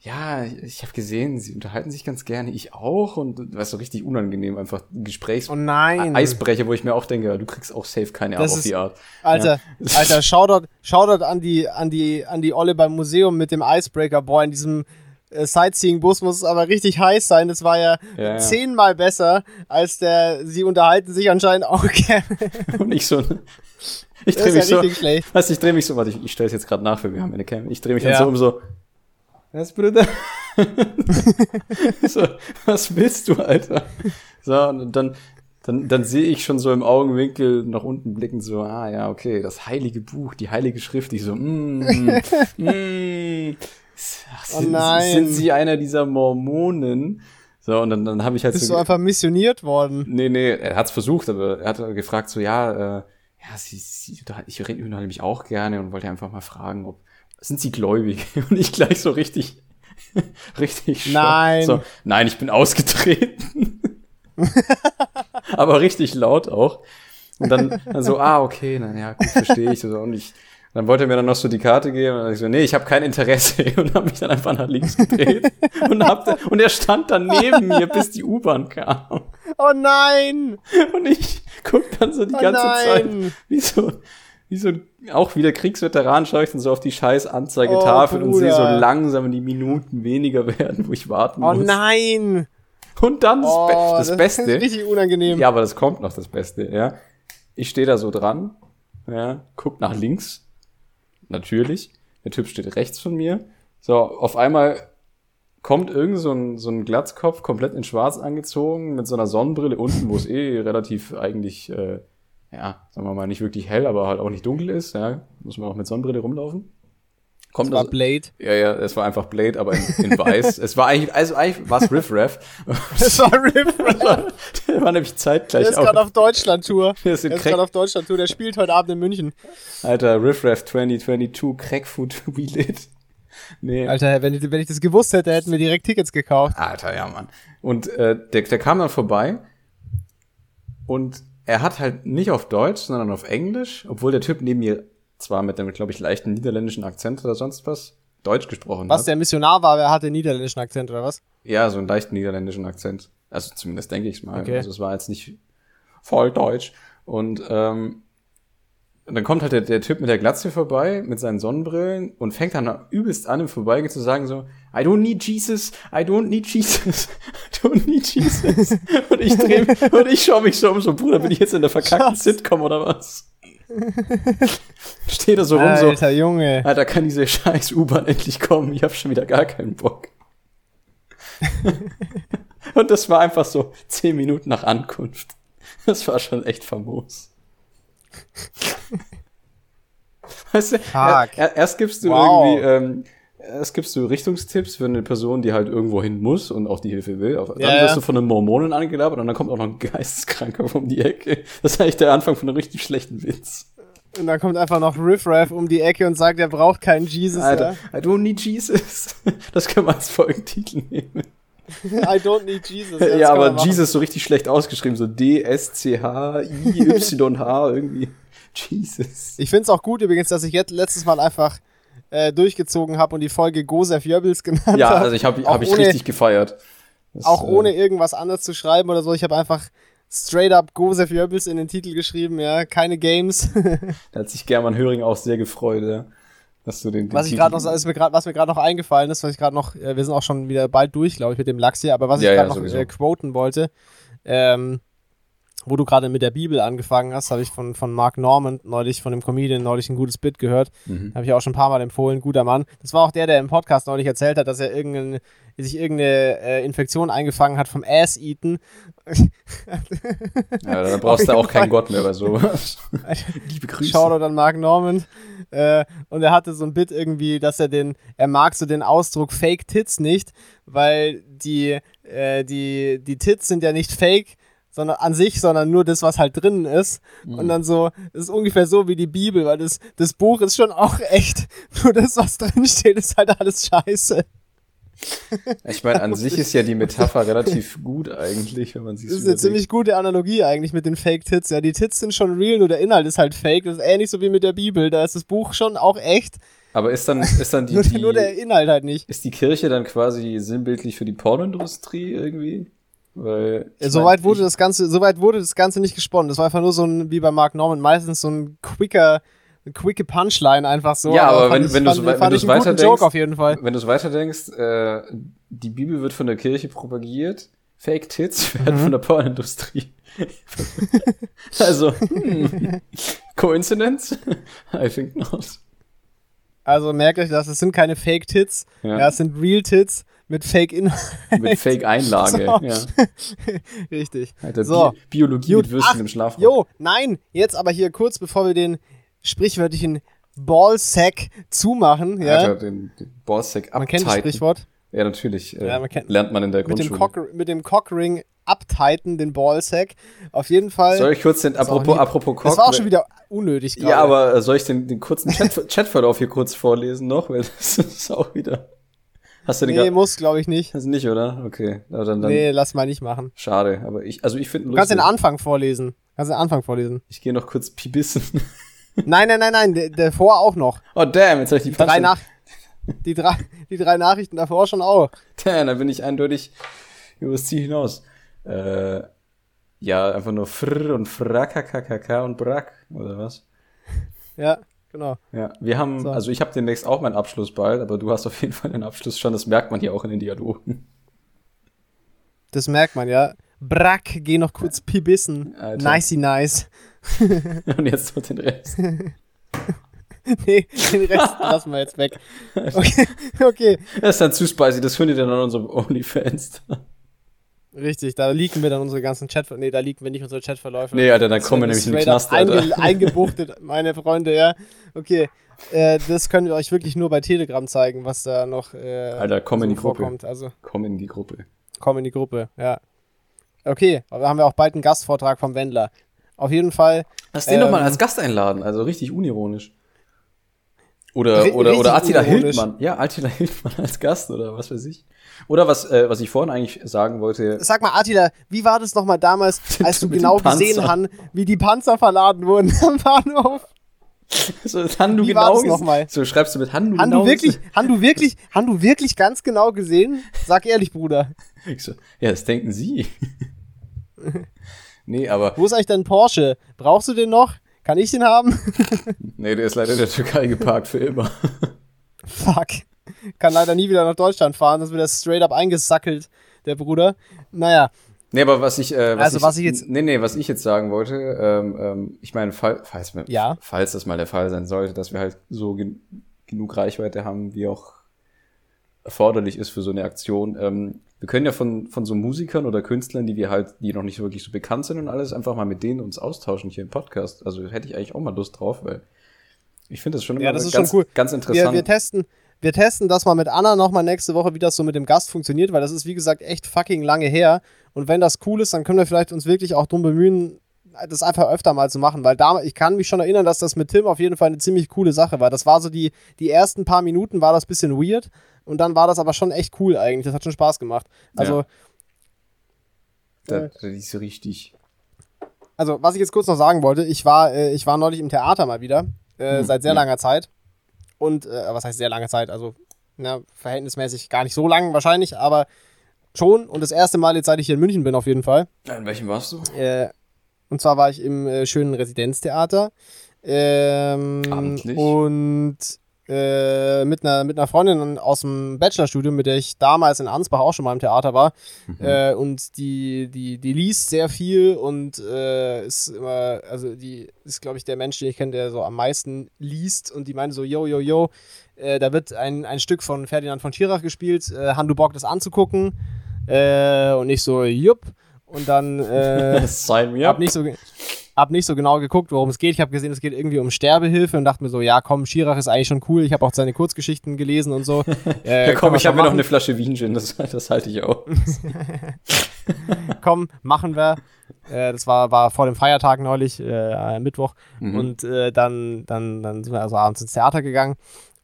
ja, ich habe gesehen, sie unterhalten sich ganz gerne, ich auch und was so richtig unangenehm, einfach Gesprächs Oh nein. Eisbrecher, wo ich mir auch denke, ja, du kriegst auch safe keine Das auf ist- die Art. Alter, Alter, Shoutout, Shoutout an die, an die, an die Olle beim Museum mit dem Icebreaker Boy in diesem Sightseeing-Bus muss es aber richtig heiß sein. Das war ja, Ja, zehnmal besser als der, sie unterhalten sich anscheinend auch [laughs] gerne. Und ich so, ich drehe mich ja so, schlecht. weißt, ich drehe mich so, warte, ich, ich stelle es jetzt gerade nach, weil wir haben eine Cam. Ich drehe mich Ja. dann so um so, was, Bruder? [laughs] so, was willst du, Alter? So, und dann, dann, dann sehe ich schon so im Augenwinkel nach unten blickend so, ah ja, okay, das heilige Buch, die heilige Schrift, ich so, mm, mm, ach, Oh sind, nein. sind sie einer dieser Mormonen? So, und dann, dann habe ich halt Bist so du einfach missioniert worden? Nee, nee, er hat's versucht, aber er hat gefragt so, ja, äh, ja, sie, sie, da- ich unterhalte mich auch gerne und wollte einfach mal fragen, ob, sind sie gläubig? [laughs] Und ich gleich so richtig, [laughs] richtig. Nein. So, nein, ich bin ausgetreten. [laughs] aber richtig laut auch. Und dann, dann so, ah, okay, na ja, gut, verstehe ich. So, und ich, dann wollte er mir dann noch so die Karte geben und ich so, nee, ich habe kein Interesse [laughs] und habe mich dann einfach nach links gedreht [laughs] und hab, und er stand dann neben mir, bis die U-Bahn kam. Oh nein! Und ich guck dann so die Oh ganze Zeit, nein! wie so, wie so, auch wieder Kriegsveteran schaue ich dann so auf die scheiß Oh, Anzeigetafel und sehe so langsam die Minuten weniger [laughs] werden, wo ich warten Oh muss. nein! Und dann das, Oh, Be das, ist Beste. richtig unangenehm. Ja, aber das kommt noch das Beste, ja. Ich stehe da so dran, ja, guck nach links. Natürlich. Der Typ steht rechts von mir. So, auf einmal kommt irgend so ein, so ein Glatzkopf, komplett in schwarz angezogen, mit so einer Sonnenbrille unten, wo es eh relativ eigentlich, äh, ja, sagen wir mal, nicht wirklich hell, aber halt auch nicht dunkel ist, ja. Muss man auch mit Sonnenbrille rumlaufen. Kommt Das war also- Blade. ja, ja, es war einfach Blade, aber in, in weiß. [laughs] es war eigentlich, also eigentlich war es Riff Raff. [laughs] Das war Rip. [laughs] Der war nämlich zeitgleich Der ist gerade auf Deutschland-Tour. Der ist ist gerade auf Deutschland-Tour. Der spielt heute Abend in München. Alter, Riff Raff 2022, Crackfood We Lit. Nee. Alter, wenn ich, wenn ich das gewusst hätte, hätten wir direkt Tickets gekauft. Alter, ja, Mann. Und äh, der, der kam dann vorbei und er hat halt nicht auf Deutsch, sondern auf Englisch, obwohl der Typ neben mir zwar mit einem, glaube ich, leichten niederländischen Akzent oder sonst was Deutsch gesprochen Was hat. der Missionar war, wer hatte niederländischen Akzent oder was? Ja, so einen leichten niederländischen Akzent. Also zumindest denke ich mal. Okay. Also es war jetzt nicht voll deutsch. Und ähm, dann kommt halt der, der Typ mit der Glatze vorbei, mit seinen Sonnenbrillen und fängt dann übelst an, im Vorbeigehen zu sagen so, I don't need Jesus, I don't need Jesus, [laughs] I don't need Jesus. [laughs] und ich dreh, und ich schaue mich so um, so, Bruder, bin ich jetzt in der verkackten Schatz. Sitcom oder was? [laughs] Steht da so rum, so, Alter, Junge. Alter, kann diese scheiß U-Bahn endlich kommen? Ich hab schon wieder gar keinen Bock. [laughs] Und das war einfach so zehn Minuten nach Ankunft. Das war schon echt famos. Weißt du, er, er, erst gibst du Wow. irgendwie, ähm, erst gibst du Richtungstipps für eine Person, die halt irgendwo hin muss und auch die Hilfe will. Dann Ja, wirst ja. du von einem Mormonen angelabert und dann kommt auch noch ein Geisteskranker um die Ecke. Das ist eigentlich der Anfang von einem richtig schlechten Witz. Und dann kommt einfach noch Riff Raff um die Ecke und sagt, er braucht keinen Jesus. Alter, I don't need Jesus. [laughs] Das können wir als Folgentitel nehmen. Ja. [laughs] I don't need Jesus. Ja, [laughs] das kann aber. Jesus so richtig schlecht ausgeschrieben, so D-S-C-H-I-Y-H, irgendwie. Jesus. Ich find's auch gut übrigens, dass ich jetzt letztes Mal einfach äh, durchgezogen habe und die Folge Gosef Jöbbels genannt Ja, habe. also ich habe hab ich ohne- richtig gefeiert. Das, Auch äh, ohne irgendwas anderes zu schreiben oder so. Ich habe einfach straight up Gosef Jöbbels in den Titel geschrieben, ja. Keine Games. [laughs] Da hat sich German Höring auch sehr gefreut, ja. Dass du den, den was ich gerade noch, ist mir grad, was mir gerade noch eingefallen ist, was ich gerade noch, äh, wir sind auch schon wieder bald durch, glaube ich, mit dem Lachs hier, aber was Ja, ich ja, gerade noch sowieso. äh, quoten wollte, ähm, wo du gerade mit der Bibel angefangen hast, habe ich von, von Mark Norman neulich, von dem Comedian neulich ein gutes Bit gehört. Mhm. Habe ich auch schon ein paar Mal empfohlen. Guter Mann. Das war auch der, der im Podcast neulich erzählt hat, dass er irgendein, sich irgendeine äh, Infektion eingefangen hat vom Ass-Eaten. Ja, dann brauchst du auch keinen Gott mehr bei sowas. [laughs] Liebe Grüße. Shoutout an Mark Norman. Äh, und er hatte so ein Bit irgendwie, dass er den, er mag so den Ausdruck Fake Tits nicht, weil die, äh, die, die Tits sind ja nicht fake, sondern an sich, sondern nur das, was halt drinnen ist. Mhm. Und dann so, das ist ungefähr so wie die Bibel, weil das, das Buch ist schon auch [laughs] echt. Nur das, was drin steht, ist halt alles scheiße. Ich meine, an [laughs] sich ist ja die Metapher relativ gut eigentlich, wenn man sich Das ist eine ziemlich gute Analogie eigentlich mit den Fake-Tits. Ja, die Tits sind schon real, nur der Inhalt ist halt fake. Das ist ähnlich so wie mit der Bibel. Da ist das Buch schon auch echt, Aber ist dann, ist dann die, [laughs] nur, die nur der Inhalt halt nicht. ist die Kirche dann quasi sinnbildlich für die Pornoindustrie irgendwie? Weil Soweit wurde das Ganze, soweit wurde das Ganze nicht gesponnen. Das war einfach nur so ein, wie bei Mark Norman, meistens so ein quicker, eine quicke Punchline einfach so. Ja, aber fand wenn- ich, wenn du guten weiterdenkst- auf jeden Fall. Wenn du es weiterdenkst, äh, die Bibel wird von der Kirche propagiert, Fake Tits [laughs] Mhm. werden von der Pornindustrie. [laughs] also, hm, Coincidence? [laughs] I think not. Also merkt euch das, es sind keine Fake Tits, ja. Ja, es sind Real Tits mit Fake Inhalt. mit [laughs] Fake Einlage. So. Ja. [laughs] Richtig. Alter, So. Bi Biologie Gut, mit Würstchen ach, im Schlafraum. Jo, nein, jetzt aber hier kurz bevor wir den sprichwörtlichen Ballsack zumachen, ja. Alter, den, den Ballsack man kennt das. Sprichwort. Ja, natürlich. Äh, Ja, man kennt- lernt man in der Mit dem, Grundschule. Cock, mit dem Cockring abtighten, den Ballsack. Auf jeden Fall. Soll ich kurz den, apropos, nie- apropos Cock, das war auch schon wieder unnötig gerade. Ja, aber soll ich den, den kurzen Chat, [laughs] Chatverlauf hier kurz vorlesen noch? Weil das ist auch wieder. Hast du den Nee, muss, glaube ich nicht. Also nicht, oder? Okay. Aber dann, dann Nee, lass mal nicht machen. schade. Aber ich, also ich finde Du kannst den. Anfang vorlesen. Kannst den Anfang vorlesen. Ich gehe noch kurz pibissen. [laughs] Nein, nein, nein, nein, der, der vor auch noch. Oh damn, jetzt habe ich die Die drei, nach die, drei, die drei Nachrichten davor schon auch. Damn, da bin ich eindeutig über das Ziel hinaus. Äh, ja, einfach nur frr und frakkkkk und brack, oder was? Ja, genau. Ja, wir haben, So. also ich habe demnächst auch meinen Abschluss bald, aber du hast auf jeden Fall den Abschluss schon, das merkt man hier auch in den Dialogen. Das merkt man, ja. Brack, geh noch kurz pibissen. Alter. Nicey nice. [laughs] Und jetzt noch den Rest. [laughs] nee, den Rest [laughs] lassen wir jetzt weg. Okay, okay. Das ist dann zu spicy, das findet ihr dann an unserem OnlyFans. Richtig, da leaken wir dann unsere ganzen Chat... Nee, da leaken wir nicht unsere Chatverläufe. Nee, Alter, dann Das kommen wir nämlich in den Knast, Alter. Einge eingebuchtet, meine Freunde, ja. Okay, äh, das können wir euch wirklich nur bei Telegram zeigen, was da noch äh, Alter, komm in so die Gruppe. vorkommt. Also, Komm in die Gruppe. komm in die Gruppe, ja. Okay, aber haben wir auch bald einen Gastvortrag vom Wendler. Auf jeden Fall, Lass den doch mal Ähm, als Gast einladen, also richtig unironisch. Oder, oder, oder Attila. Hildmann. Ja, Attila Hildmann [laughs] als Gast oder was weiß ich. Oder was, äh, was ich vorhin eigentlich sagen wollte. sag mal, Attila, wie war das nochmal damals, [laughs] als du genau gesehen hast, wie die Panzer verladen wurden [laughs] am Bahnhof? So, das haben du Wie war genau nochmal? So schreibst du mit Handu Han genau du wirklich, han du wirklich, han du wirklich ganz genau gesehen? Sag ehrlich, Bruder. Ich so, ja, das denken sie. nee, aber Wo ist eigentlich dein Porsche? Brauchst du den noch? Kann ich den haben? [laughs] nee, der ist leider in der Türkei geparkt für immer. [laughs] Fuck. Kann leider nie wieder nach Deutschland fahren, das wird er straight up eingesackelt, der Bruder. Naja, Nee, aber was ich, äh, was Also, ich, was ich jetzt- nee, nee, was ich jetzt sagen wollte, ähm, ähm, ich meine, fall, falls, Ja. falls das mal der Fall sein sollte, dass wir halt so gen genug Reichweite haben, wie auch erforderlich ist für so eine Aktion. Ähm, wir können ja von, von so Musikern oder Künstlern, die wir halt, die noch nicht so wirklich so bekannt sind und alles, einfach mal mit denen uns austauschen hier im Podcast. Also hätte ich eigentlich auch mal Lust drauf, weil ich finde das schon Ja, immer das ist ganz, schon cool. ganz wir, interessant. wir testen. Wir testen das mal mit Anna nochmal nächste Woche, wie das so mit dem Gast funktioniert, weil das ist, wie gesagt, echt fucking lange her. Und wenn das cool ist, dann können wir vielleicht uns wirklich auch drum bemühen, das einfach öfter mal zu machen. Weil da, ich kann mich schon erinnern, dass das mit Tim auf jeden Fall eine ziemlich coole Sache war. Das war so die, die ersten paar Minuten war das bisschen weird. Und dann war das aber schon echt cool eigentlich. Das hat schon Spaß gemacht. Also, da, das ist so richtig. also was ich jetzt kurz noch sagen wollte, ich war, äh, ich war neulich im Theater mal wieder, äh, Hm, seit sehr ja. langer Zeit. Und, äh, was heißt sehr lange Zeit? Also, na, verhältnismäßig gar nicht so lang wahrscheinlich, aber schon. Und das erste Mal jetzt, seit ich hier in München bin, auf jeden Fall. In welchem warst du? Äh, und zwar war ich im äh, schönen Residenztheater. Ähm, Amtlich? Und äh, mit, einer, mit einer Freundin aus dem Bachelorstudium, mit der ich damals in Ansbach auch schon mal im Theater war. Mhm. Äh, und die, die, die liest sehr viel und äh, ist immer, also die ist, glaube ich, der Mensch, den ich kenne, der so am meisten liest. Und die meinte so, yo, yo, yo, äh, da wird ein, ein Stück von Ferdinand von Schirach gespielt. Äh, Han, du Bock, das anzugucken? Äh, und ich so, jupp. Und dann äh, [laughs] Sign me up. Hab nicht so, hab nicht so genau geguckt, worum es geht. Ich habe gesehen, es geht irgendwie um Sterbehilfe und dachte mir so, ja, komm, Schirach ist eigentlich schon cool. Ich habe auch seine Kurzgeschichten gelesen und so. [laughs] Äh, ja, komm, ich habe mir noch eine Flasche Wien Gin, das, das halte ich auch. [laughs] komm, machen wir. Äh, das war, war vor dem Feiertag neulich, äh, Mittwoch. Mhm. Und äh, dann, dann, dann sind wir also abends ins Theater gegangen.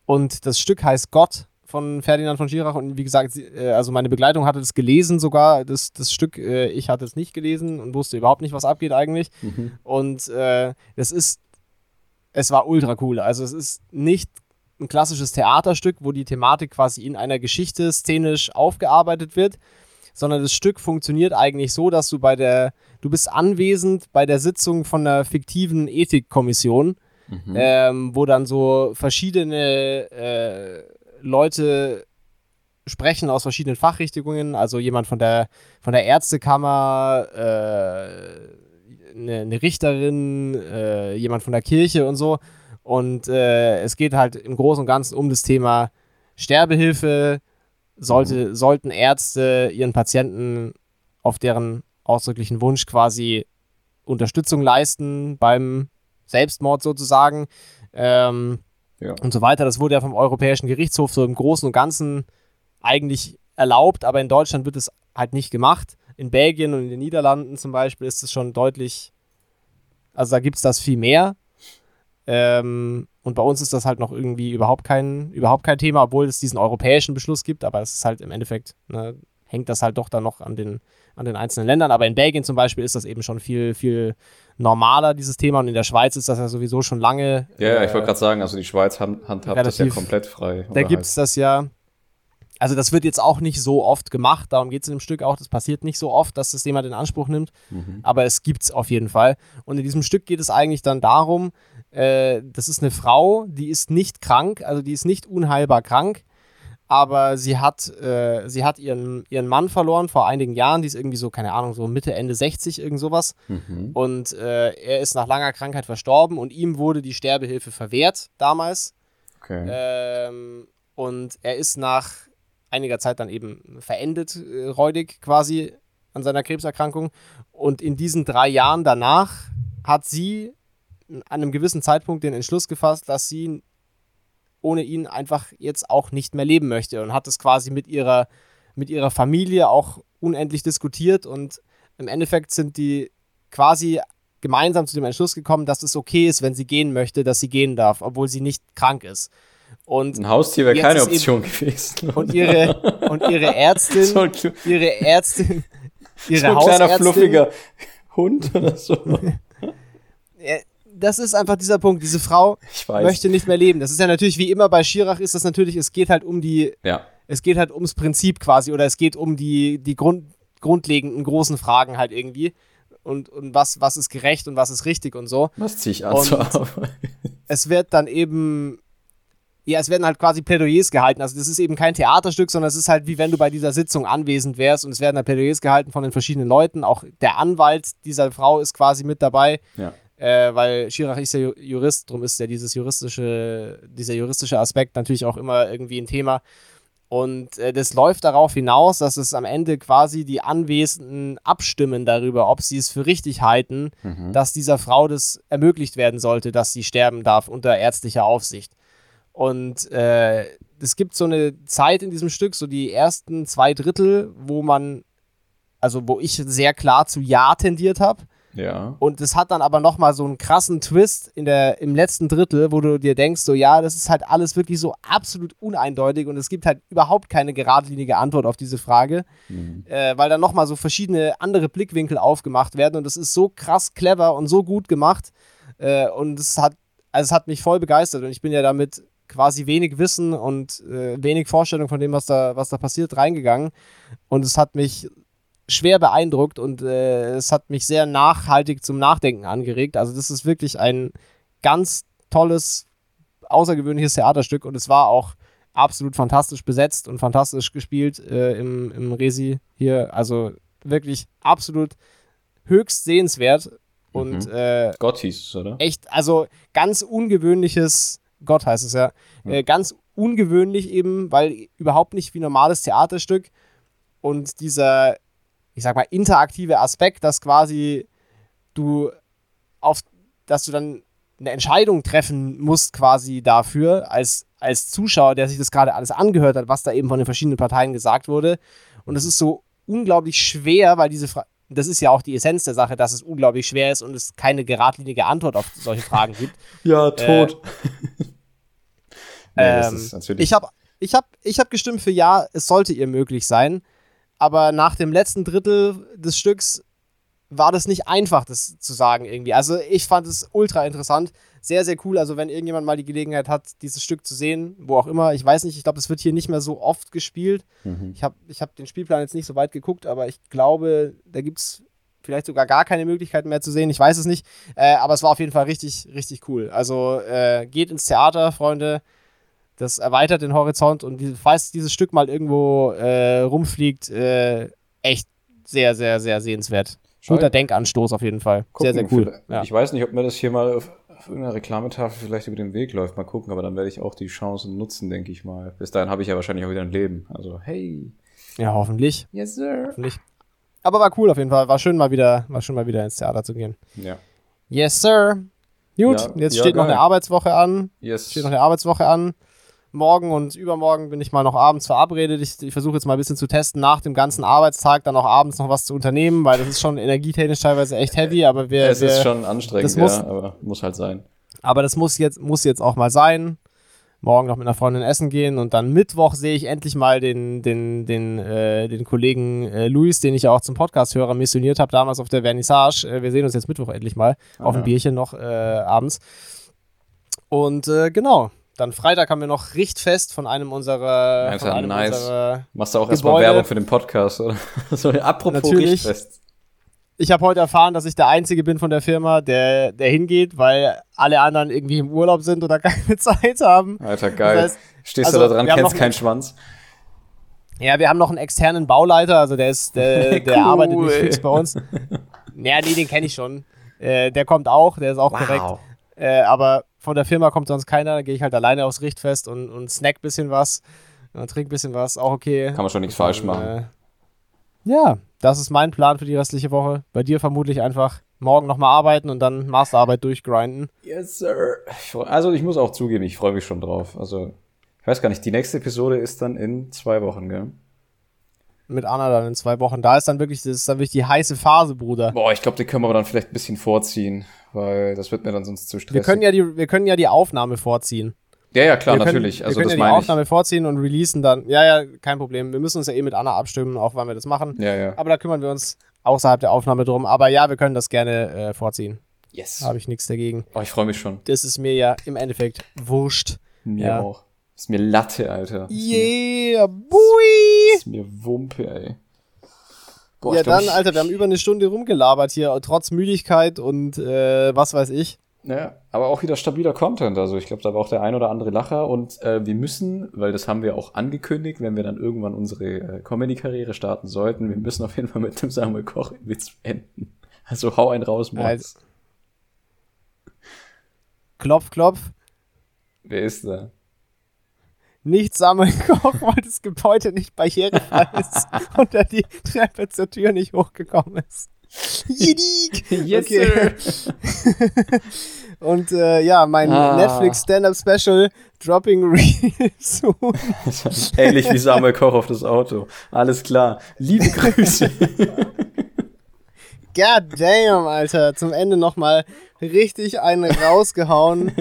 Und das Stück heißt Gott von Ferdinand von Schirach und wie gesagt, äh, also meine Begleitung hatte das gelesen sogar, das, das Stück, äh, ich hatte es nicht gelesen und wusste überhaupt nicht, was abgeht eigentlich. Mhm. Und äh, das ist, es war ultra cool. Also es ist nicht ein klassisches Theaterstück, wo die Thematik quasi in einer Geschichte szenisch aufgearbeitet wird, sondern das Stück funktioniert eigentlich so, dass du bei der, du bist anwesend bei der Sitzung von einer fiktiven Ethikkommission, mhm. ähm, wo dann so verschiedene äh, Leute sprechen aus verschiedenen Fachrichtungen, also jemand von der, von der Ärztekammer, äh, eine, eine, Richterin, äh, jemand von der Kirche und so. Und äh, es geht halt im Großen und Ganzen um das Thema Sterbehilfe. Sollte, mhm. Sollten Ärzte ihren Patienten auf deren ausdrücklichen Wunsch quasi Unterstützung leisten beim Selbstmord sozusagen. Ähm, ja. und so weiter. Das wurde ja vom Europäischen Gerichtshof so im Großen und Ganzen eigentlich erlaubt, aber in Deutschland wird es halt nicht gemacht. In Belgien und in den Niederlanden zum Beispiel ist es schon deutlich, also da gibt es das viel mehr. Ähm, und bei uns ist das halt noch irgendwie überhaupt kein, überhaupt kein Thema, obwohl es diesen europäischen Beschluss gibt, aber es ist halt im Endeffekt, ne, hängt das halt doch dann noch an den, an den einzelnen Ländern. Aber in Belgien zum Beispiel ist das eben schon viel, viel normaler, dieses Thema. Und in der Schweiz ist das ja sowieso schon lange. Ja, äh, ich wollte gerade sagen, also die Schweiz handhabt das ja komplett frei. Da gibt es halt. das ja. Also das wird jetzt auch nicht so oft gemacht, darum geht es in dem Stück auch. Das passiert nicht so oft, dass das jemand in Anspruch nimmt, mhm. aber es gibt es auf jeden Fall. Und in diesem Stück geht es eigentlich dann darum, äh, das ist eine Frau, die ist nicht krank, also die ist nicht unheilbar krank, aber sie hat, äh, sie hat ihren, ihren Mann verloren vor einigen Jahren. Die ist irgendwie so, keine Ahnung, so Mitte, Ende 60, irgend sowas. Mhm. Und äh, er ist nach langer Krankheit verstorben und ihm wurde die Sterbehilfe verwehrt damals. Okay. Ähm, und er ist nach einiger Zeit dann eben verendet, äh, räudig quasi an seiner Krebserkrankung. Und in diesen drei Jahren danach hat sie an einem gewissen Zeitpunkt den Entschluss gefasst, dass sie ohne ihn einfach jetzt auch nicht mehr leben möchte und hat es quasi mit ihrer, mit ihrer Familie auch unendlich diskutiert und im Endeffekt sind die quasi gemeinsam zu dem Entschluss gekommen, dass es okay ist, wenn sie gehen möchte, dass sie gehen darf, obwohl sie nicht krank ist. Und ein Haustier wäre keine Option gewesen. Und ihre, und ihre Ärztin, so ihre Ärztin, [laughs] ihre so ein kleiner fluffiger Hund oder so. [laughs] das ist einfach dieser Punkt. Diese Frau möchte nicht mehr leben. Das ist ja natürlich wie immer bei Schirach ist das natürlich, es geht halt um die, ja. es geht halt ums Prinzip quasi oder es geht um die, die Grund, grundlegenden großen Fragen halt irgendwie. Und, und was, was ist gerecht und was ist richtig und so. Was ziehe ich an zur Arbeit? Es wird dann eben, ja, es werden halt quasi Plädoyers gehalten. Also das ist eben kein Theaterstück, sondern es ist halt wie wenn du bei dieser Sitzung anwesend wärst und es werden halt Plädoyers gehalten von den verschiedenen Leuten. Auch der Anwalt dieser Frau ist quasi mit dabei. Ja äh, weil Schirach ist ja Jurist, darum ist ja dieses juristische, dieser juristische Aspekt natürlich auch immer irgendwie ein Thema. Und äh, das läuft darauf hinaus, dass es am Ende quasi die Anwesenden abstimmen darüber, ob sie es für richtig halten, mhm. dass dieser Frau das ermöglicht werden sollte, dass sie sterben darf unter ärztlicher Aufsicht. Und äh, es gibt so eine Zeit in diesem Stück, so die ersten zwei Drittel, wo man, also wo ich sehr klar zu Ja tendiert habe. Ja. Und es hat dann aber nochmal so einen krassen Twist in der, im letzten Drittel, wo du dir denkst, so ja, das ist halt alles wirklich so absolut uneindeutig und es gibt halt überhaupt keine geradlinige Antwort auf diese Frage, mhm. äh, weil dann nochmal so verschiedene andere Blickwinkel aufgemacht werden und es ist so krass clever und so gut gemacht äh, und es hat, also es hat mich voll begeistert und ich bin ja damit quasi wenig Wissen und äh, wenig Vorstellung von dem, was da, was da passiert, reingegangen und es hat mich schwer beeindruckt und äh, es hat mich sehr nachhaltig zum Nachdenken angeregt. Also das ist wirklich ein ganz tolles, außergewöhnliches Theaterstück und es war auch absolut fantastisch besetzt und fantastisch gespielt äh, im, im Resi hier. Also wirklich absolut höchst sehenswert und Mhm. äh, Gott hieß es, oder? echt, also ganz ungewöhnliches, Gott heißt es ja, Ja. äh, ganz ungewöhnlich eben, weil überhaupt nicht wie normales Theaterstück und dieser, ich sag mal, interaktive Aspekt, dass quasi du auf, dass du dann eine Entscheidung treffen musst quasi dafür, als, als Zuschauer, der sich das gerade alles angehört hat, was da eben von den verschiedenen Parteien gesagt wurde. Und es ist so unglaublich schwer, weil diese Frage, das ist ja auch die Essenz der Sache, dass es unglaublich schwer ist und es keine geradlinige Antwort auf solche Fragen gibt. [laughs] Ja, tot. [laughs] nee, das Ähm. Ich habe ich hab, ich hab gestimmt für ja, es sollte ihr möglich sein. Aber nach dem letzten Drittel des Stücks war das nicht einfach, das zu sagen irgendwie. Also ich fand es ultra interessant. Sehr, sehr cool. Also wenn irgendjemand mal die Gelegenheit hat, dieses Stück zu sehen, wo auch immer, ich weiß nicht, ich glaube, es wird hier nicht mehr so oft gespielt. mhm. Ich habe ich hab den Spielplan jetzt nicht so weit geguckt, aber ich glaube, da gibt es vielleicht sogar gar keine Möglichkeiten mehr zu sehen. Ich weiß es nicht. Äh, aber es war auf jeden Fall richtig, richtig cool. Also äh, geht ins Theater, Freunde. Das erweitert den Horizont und die, falls dieses Stück mal irgendwo äh, rumfliegt, äh, echt sehr, sehr, sehr sehenswert. Guter Denkanstoß auf jeden Fall. sehr, sehr Gucken, cool. Ja. Ich weiß nicht, ob mir das hier mal auf, auf irgendeiner Reklametafel vielleicht über den Weg läuft. Mal gucken, aber dann werde ich auch die Chancen nutzen, denke ich mal. Bis dahin habe ich ja wahrscheinlich auch wieder ein Leben. Also, hey. ja, hoffentlich. Yes, sir. hoffentlich. Aber war cool auf jeden Fall. War schön mal wieder, war schön mal wieder ins Theater zu gehen. Ja. Yes, sir. Gut, Ja, jetzt ja, steht noch geil. eine Arbeitswoche an. Yes. steht noch eine Arbeitswoche an. Morgen und übermorgen bin ich mal noch abends verabredet. Ich, ich versuche jetzt mal ein bisschen zu testen, nach dem ganzen Arbeitstag dann auch abends noch was zu unternehmen, weil das ist schon energietechnisch teilweise echt heavy, aber wir, es ist wir schon anstrengend, das muss- ja, aber muss halt sein. aber das muss jetzt, muss jetzt auch mal sein. Morgen noch mit einer Freundin essen gehen und dann Mittwoch sehe ich endlich mal den, den, den, äh, den Kollegen äh, Luis, den ich ja auch zum Podcast-Hörer missioniert habe, damals auf der Vernissage. Äh, wir sehen uns jetzt Mittwoch endlich mal auf ein. Bierchen noch äh, abends. Und äh, genau, dann Freitag haben wir noch Richtfest von einem unserer. Alter, von einem nice. unserer Machst du auch erstmal Werbung für den Podcast, oder? [laughs] so, apropos Natürlich. Richtfest. ich habe heute erfahren, dass ich der Einzige bin von der Firma, der, der hingeht, weil alle anderen irgendwie im Urlaub sind oder [laughs] keine Zeit haben. Alter, geil. Das heißt, Stehst also, du da dran, kennst keinen Schwanz. Ja, wir haben noch einen externen Bauleiter, also der ist, der, [laughs] der Cool. arbeitet nicht fix bei uns. Ja, nee, den kenne ich schon. Äh, der kommt auch, der ist auch korrekt. Äh, aber von der Firma kommt sonst keiner, dann gehe ich halt alleine aufs Richtfest und, und snack bisschen was und trink bisschen was, auch okay. Kann man schon nichts falsch machen. Äh, ja, das ist mein Plan für die restliche Woche. Bei dir vermutlich einfach morgen nochmal arbeiten und dann Masterarbeit durchgrinden. Yes, sir. Also ich muss auch zugeben, ich freue mich schon drauf. Also, ich weiß gar nicht, die nächste Episode ist dann in zwei Wochen, gell? Mit Anna dann in zwei Wochen. Da ist dann wirklich, das ist dann wirklich die heiße Phase, Bruder. Boah, ich glaube, die können wir dann vielleicht ein bisschen vorziehen, weil das wird mir dann sonst zu stressig. Wir können ja die, wir können ja die Aufnahme vorziehen. ja, ja, klar, wir können, natürlich. Also wir können ja die meine ich. Aufnahme vorziehen und releasen dann. Ja, ja, kein Problem. Wir müssen uns ja eh mit Anna abstimmen, auch wann wir das machen. Ja, ja. Aber da kümmern wir uns außerhalb der Aufnahme drum. Aber ja, wir können das gerne äh, vorziehen. Yes. Da habe ich nichts dagegen. Oh, ich freue mich schon. Das ist mir ja im Endeffekt wurscht. Mir Ja. auch. Ist mir Latte, Alter. Ist mir, Yeah, boy! ist mir Wumpe, ey. Boah, ja, glaub, dann, ich, Alter, wir haben über eine Stunde rumgelabert hier, trotz Müdigkeit und äh, was weiß ich. Ja, aber auch wieder stabiler Content. Also ich glaube, da war auch der ein oder andere Lacher. Und äh, wir müssen, weil das haben wir auch angekündigt, wenn wir dann irgendwann unsere äh, Comedy-Karriere starten sollten, wir müssen auf jeden Fall mit dem Samuel Koch-Witz enden. Also hau einen raus, Mods. Also- Klopf, klopf. Wer ist da? Nicht sammeln, [laughs] Koch, weil das Gebäude nicht barrierefrei [laughs] ist und er die Treppe zur Tür nicht hochgekommen ist. Jidik! [laughs] Yes, Okay. Und äh, ja, mein Ah. Netflix Stand-Up Special Dropping Real soon. Ähnlich wie Samuel Koch auf das Auto. Alles klar. Liebe Grüße. God damn, Alter. Zum Ende nochmal richtig einen rausgehauen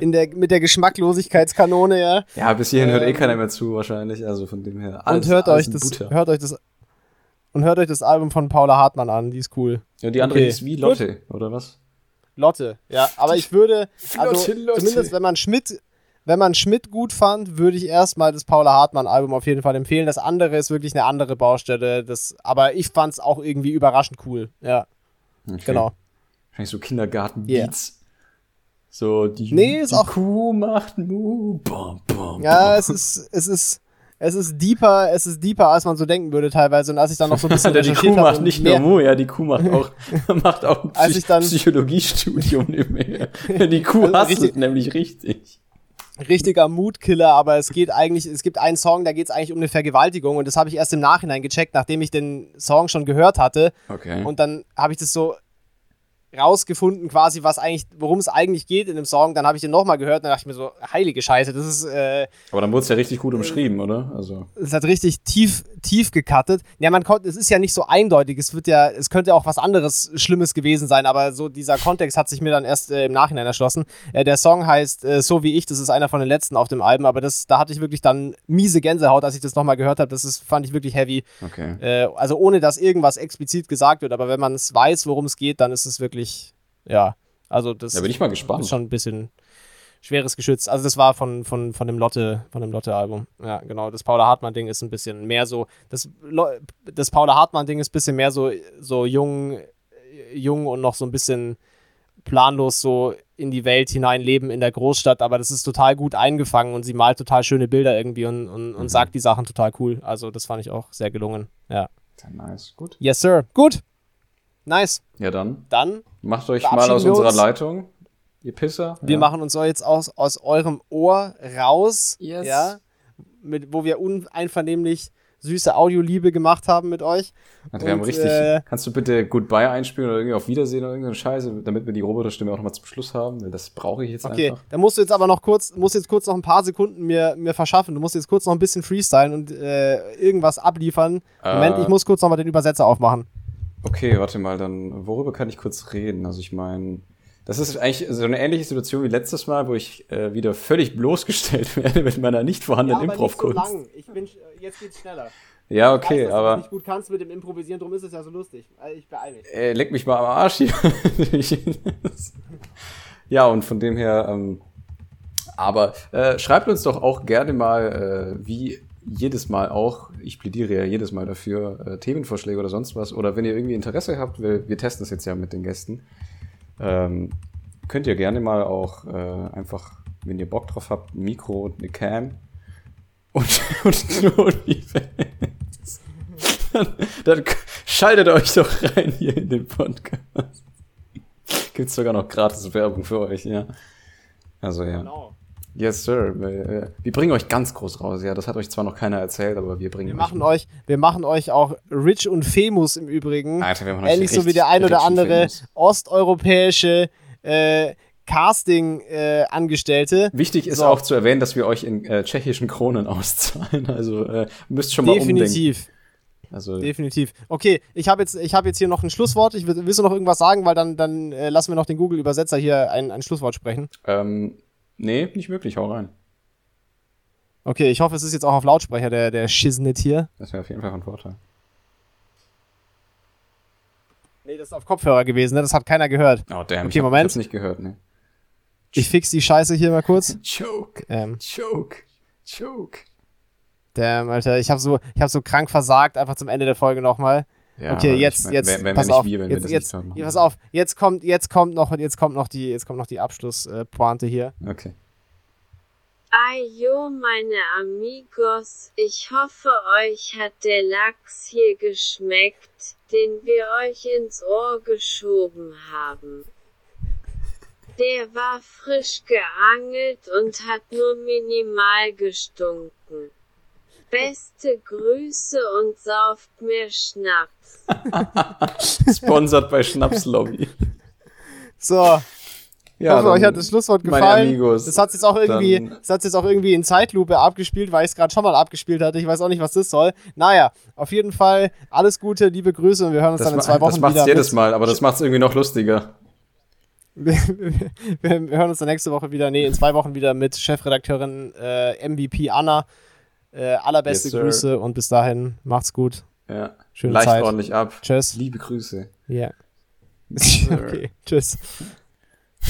in der, mit der Geschmacklosigkeitskanone, ja. ja, bis hierhin hört eh Ähm, keiner mehr zu, wahrscheinlich. Also von dem her. Und alles- hört alles euch das, Butter. hört euch das und hört euch das Album von Paula Hartmann an, die ist cool. Ja, die andere Okay. ist wie Lotte, oder was? Lotte, ja. Aber ich würde, also Flotte Lotte. zumindest wenn man Schmidt, wenn man Schmidt gut fand, würde ich erstmal das Paula Hartmann Album auf jeden Fall empfehlen. Das andere ist wirklich eine andere Baustelle. Das, aber ich fand es auch irgendwie überraschend cool. Ja, Okay. genau. Wahrscheinlich so Kindergarten-Beats. So, die, Nee, ist die auch- Kuh macht Mu. Bom, bom, Ja, es ist, es ist, es ist deeper, es ist deeper, als man so denken würde teilweise. Und als ich dann noch so ein [laughs] bisschen die Kuh macht nicht mehr, nur Mu, ja, die Kuh macht auch, [laughs] macht auch ein Psych Psychologiestudium nebenher. [laughs] Die Kuh Also hasst richtig- es nämlich richtig. Richtiger Moodkiller, aber es geht eigentlich, es gibt einen Song, da geht es eigentlich um eine Vergewaltigung und das habe ich erst im Nachhinein gecheckt, nachdem ich den Song schon gehört hatte. Okay. Und dann habe ich das so rausgefunden, quasi, was eigentlich, worum es eigentlich geht in dem Song. Dann habe ich den nochmal gehört und dann dachte ich mir so, heilige Scheiße, das ist, äh, Aber dann wurde es ja richtig gut umschrieben, oder? Also. es hat richtig tief, tief gecuttet. Ja, man konnte, es ist ja nicht so eindeutig. Es wird ja, es könnte auch was anderes Schlimmes gewesen sein, aber so dieser Kontext hat sich mir dann erst äh, im Nachhinein erschlossen. Äh, der Song heißt äh, So wie ich, das ist einer von den letzten auf dem Album, aber das, da hatte ich wirklich dann miese Gänsehaut, als ich das nochmal gehört habe. Das ist, fand ich wirklich heavy. Okay. Äh, also ohne dass irgendwas explizit gesagt wird, aber wenn man es weiß, worum es geht, dann ist es wirklich, ja, also das Da bin ich mal gespannt. ist schon ein bisschen schweres Geschütz. Also das war von, von, von dem Lotte, von dem Lotte-Album. Ja, genau. Das Paula Hartmann-Ding ist ein bisschen mehr so. Das, das Paula Hartmann-Ding ist ein bisschen mehr so, so jung, jung und noch so ein bisschen planlos so in die Welt hineinleben in der Großstadt, aber das ist total gut eingefangen und sie malt total schöne Bilder irgendwie und, und, und Mhm. sagt die Sachen total cool. Also das fand ich auch sehr gelungen. Ja. Sehr nice. Gut. Yes, sir. Gut. Nice. Ja, dann Dann, macht euch mal aus unserer uns. Leitung. Ihr Pisser. wir ja. machen uns so jetzt aus, aus eurem Ohr raus. Yes. Ja. Mit, wo wir uneinvernehmlich süße Audioliebe gemacht haben mit euch. Also wir haben Und, richtig. äh, kannst du bitte Goodbye einspielen oder irgendwie auf Wiedersehen oder irgendeine Scheiße, damit wir die Roboterstimme auch nochmal zum Schluss haben? Weil das brauche ich jetzt Okay, einfach. da musst du jetzt aber noch kurz, musst jetzt kurz noch ein paar Sekunden mir, mir verschaffen. Du musst jetzt kurz noch ein bisschen freestylen und äh, irgendwas abliefern. Moment, Äh. ich muss kurz noch mal den Übersetzer aufmachen. Okay, warte mal, dann worüber kann ich kurz reden? Also ich meine, das ist eigentlich so eine ähnliche Situation wie letztes Mal, wo ich äh, wieder völlig bloßgestellt [laughs] werde mit meiner nicht vorhandenen Improv-Kunst. Ich bin, jetzt geht's schneller. Ja, okay, aber gut kannst mit dem Improvisieren, darum ist es ja so lustig. Ich beeile mich. äh, leck mich mal am Arsch hier. [laughs] ja, und von dem her, ähm, aber äh, schreibt uns doch auch gerne mal, äh, wie jedes Mal auch, ich plädiere ja jedes Mal dafür, äh, Themenvorschläge oder sonst was, oder wenn ihr irgendwie Interesse habt, wir, wir testen das jetzt ja mit den Gästen, ähm, könnt ihr gerne mal auch äh, einfach, wenn ihr Bock drauf habt, ein Mikro und eine Cam [laughs] und, und nur OnlyFans. Dann, dann schaltet euch doch rein hier in den Podcast. Gibt's sogar noch gratis Werbung für euch, ja. Also ja. Genau. Yes, sir. Wir, wir bringen euch ganz groß raus, ja. Das hat euch zwar noch keiner erzählt, aber wir bringen Wir euch. machen euch, wir machen euch auch rich und famous im Übrigen. Alter, wir machen euch Ähnlich so wie der ein oder andere osteuropäische äh, Casting-Angestellte. Wichtig ist So. auch zu erwähnen, dass wir euch in äh, tschechischen Kronen [laughs] auszahlen. Also äh, müsst schon mal umdenken. Definitiv, Also definitiv. Okay, ich habe jetzt, ich hab jetzt hier noch ein Schlusswort. Ich will, willst du noch irgendwas sagen, weil dann, dann äh, lassen wir noch den Google-Übersetzer hier ein, ein Schlusswort sprechen. ähm, nee, nicht wirklich. Hau rein. Okay, ich hoffe, es ist jetzt auch auf Lautsprecher, der, der Shiznit hier. Das wäre auf jeden Fall von Vorteil. Nee, das ist auf Kopfhörer gewesen, ne? Das hat keiner gehört. Oh damn. Okay, ich hab, Moment. Ich hab's nicht gehört, ne. Ich fix die Scheiße hier mal kurz. [laughs] Choke, Ähm, choke, choke. damn, Alter, ich habe so, ich hab so krank versagt, einfach zum Ende der Folge nochmal. Ja, okay, jetzt, ich mein, jetzt, wenn, pass auf, wir, wenn jetzt, haben. pass auf, jetzt kommt, jetzt kommt noch, jetzt kommt noch die, jetzt kommt noch die Abschlusspointe hier. Okay. Ayo, meine Amigos, ich hoffe, euch hat der Lachs hier geschmeckt, den wir euch ins Ohr geschoben haben. Der war frisch geangelt und hat nur minimal gestunken. Beste Grüße und sauft mehr Schnaps. [laughs] Sponsored bei Schnapslobby. So, ich hoffe, euch hat das Schlusswort meine gefallen. Amigos, das hat jetzt auch irgendwie, dann- das hat jetzt auch irgendwie in Zeitlupe abgespielt, weil ich es gerade schon mal abgespielt hatte. Ich weiß auch nicht, was das soll. Naja, auf jeden Fall alles Gute, liebe Grüße und wir hören uns das, dann in zwei Wochen das macht's wieder. jedes mit- Mal, aber das macht's irgendwie noch lustiger. [laughs] wir, wir hören uns dann nächste Woche wieder, nee, in zwei Wochen wieder mit Chefredakteurin äh, MVP Anna. Äh, allerbeste Yes. Grüße und bis dahin macht's gut. Ja. Schöne Leicht Zeit. ordentlich ab. Tschüss. Liebe Grüße. Ja. sir. [laughs] okay, tschüss.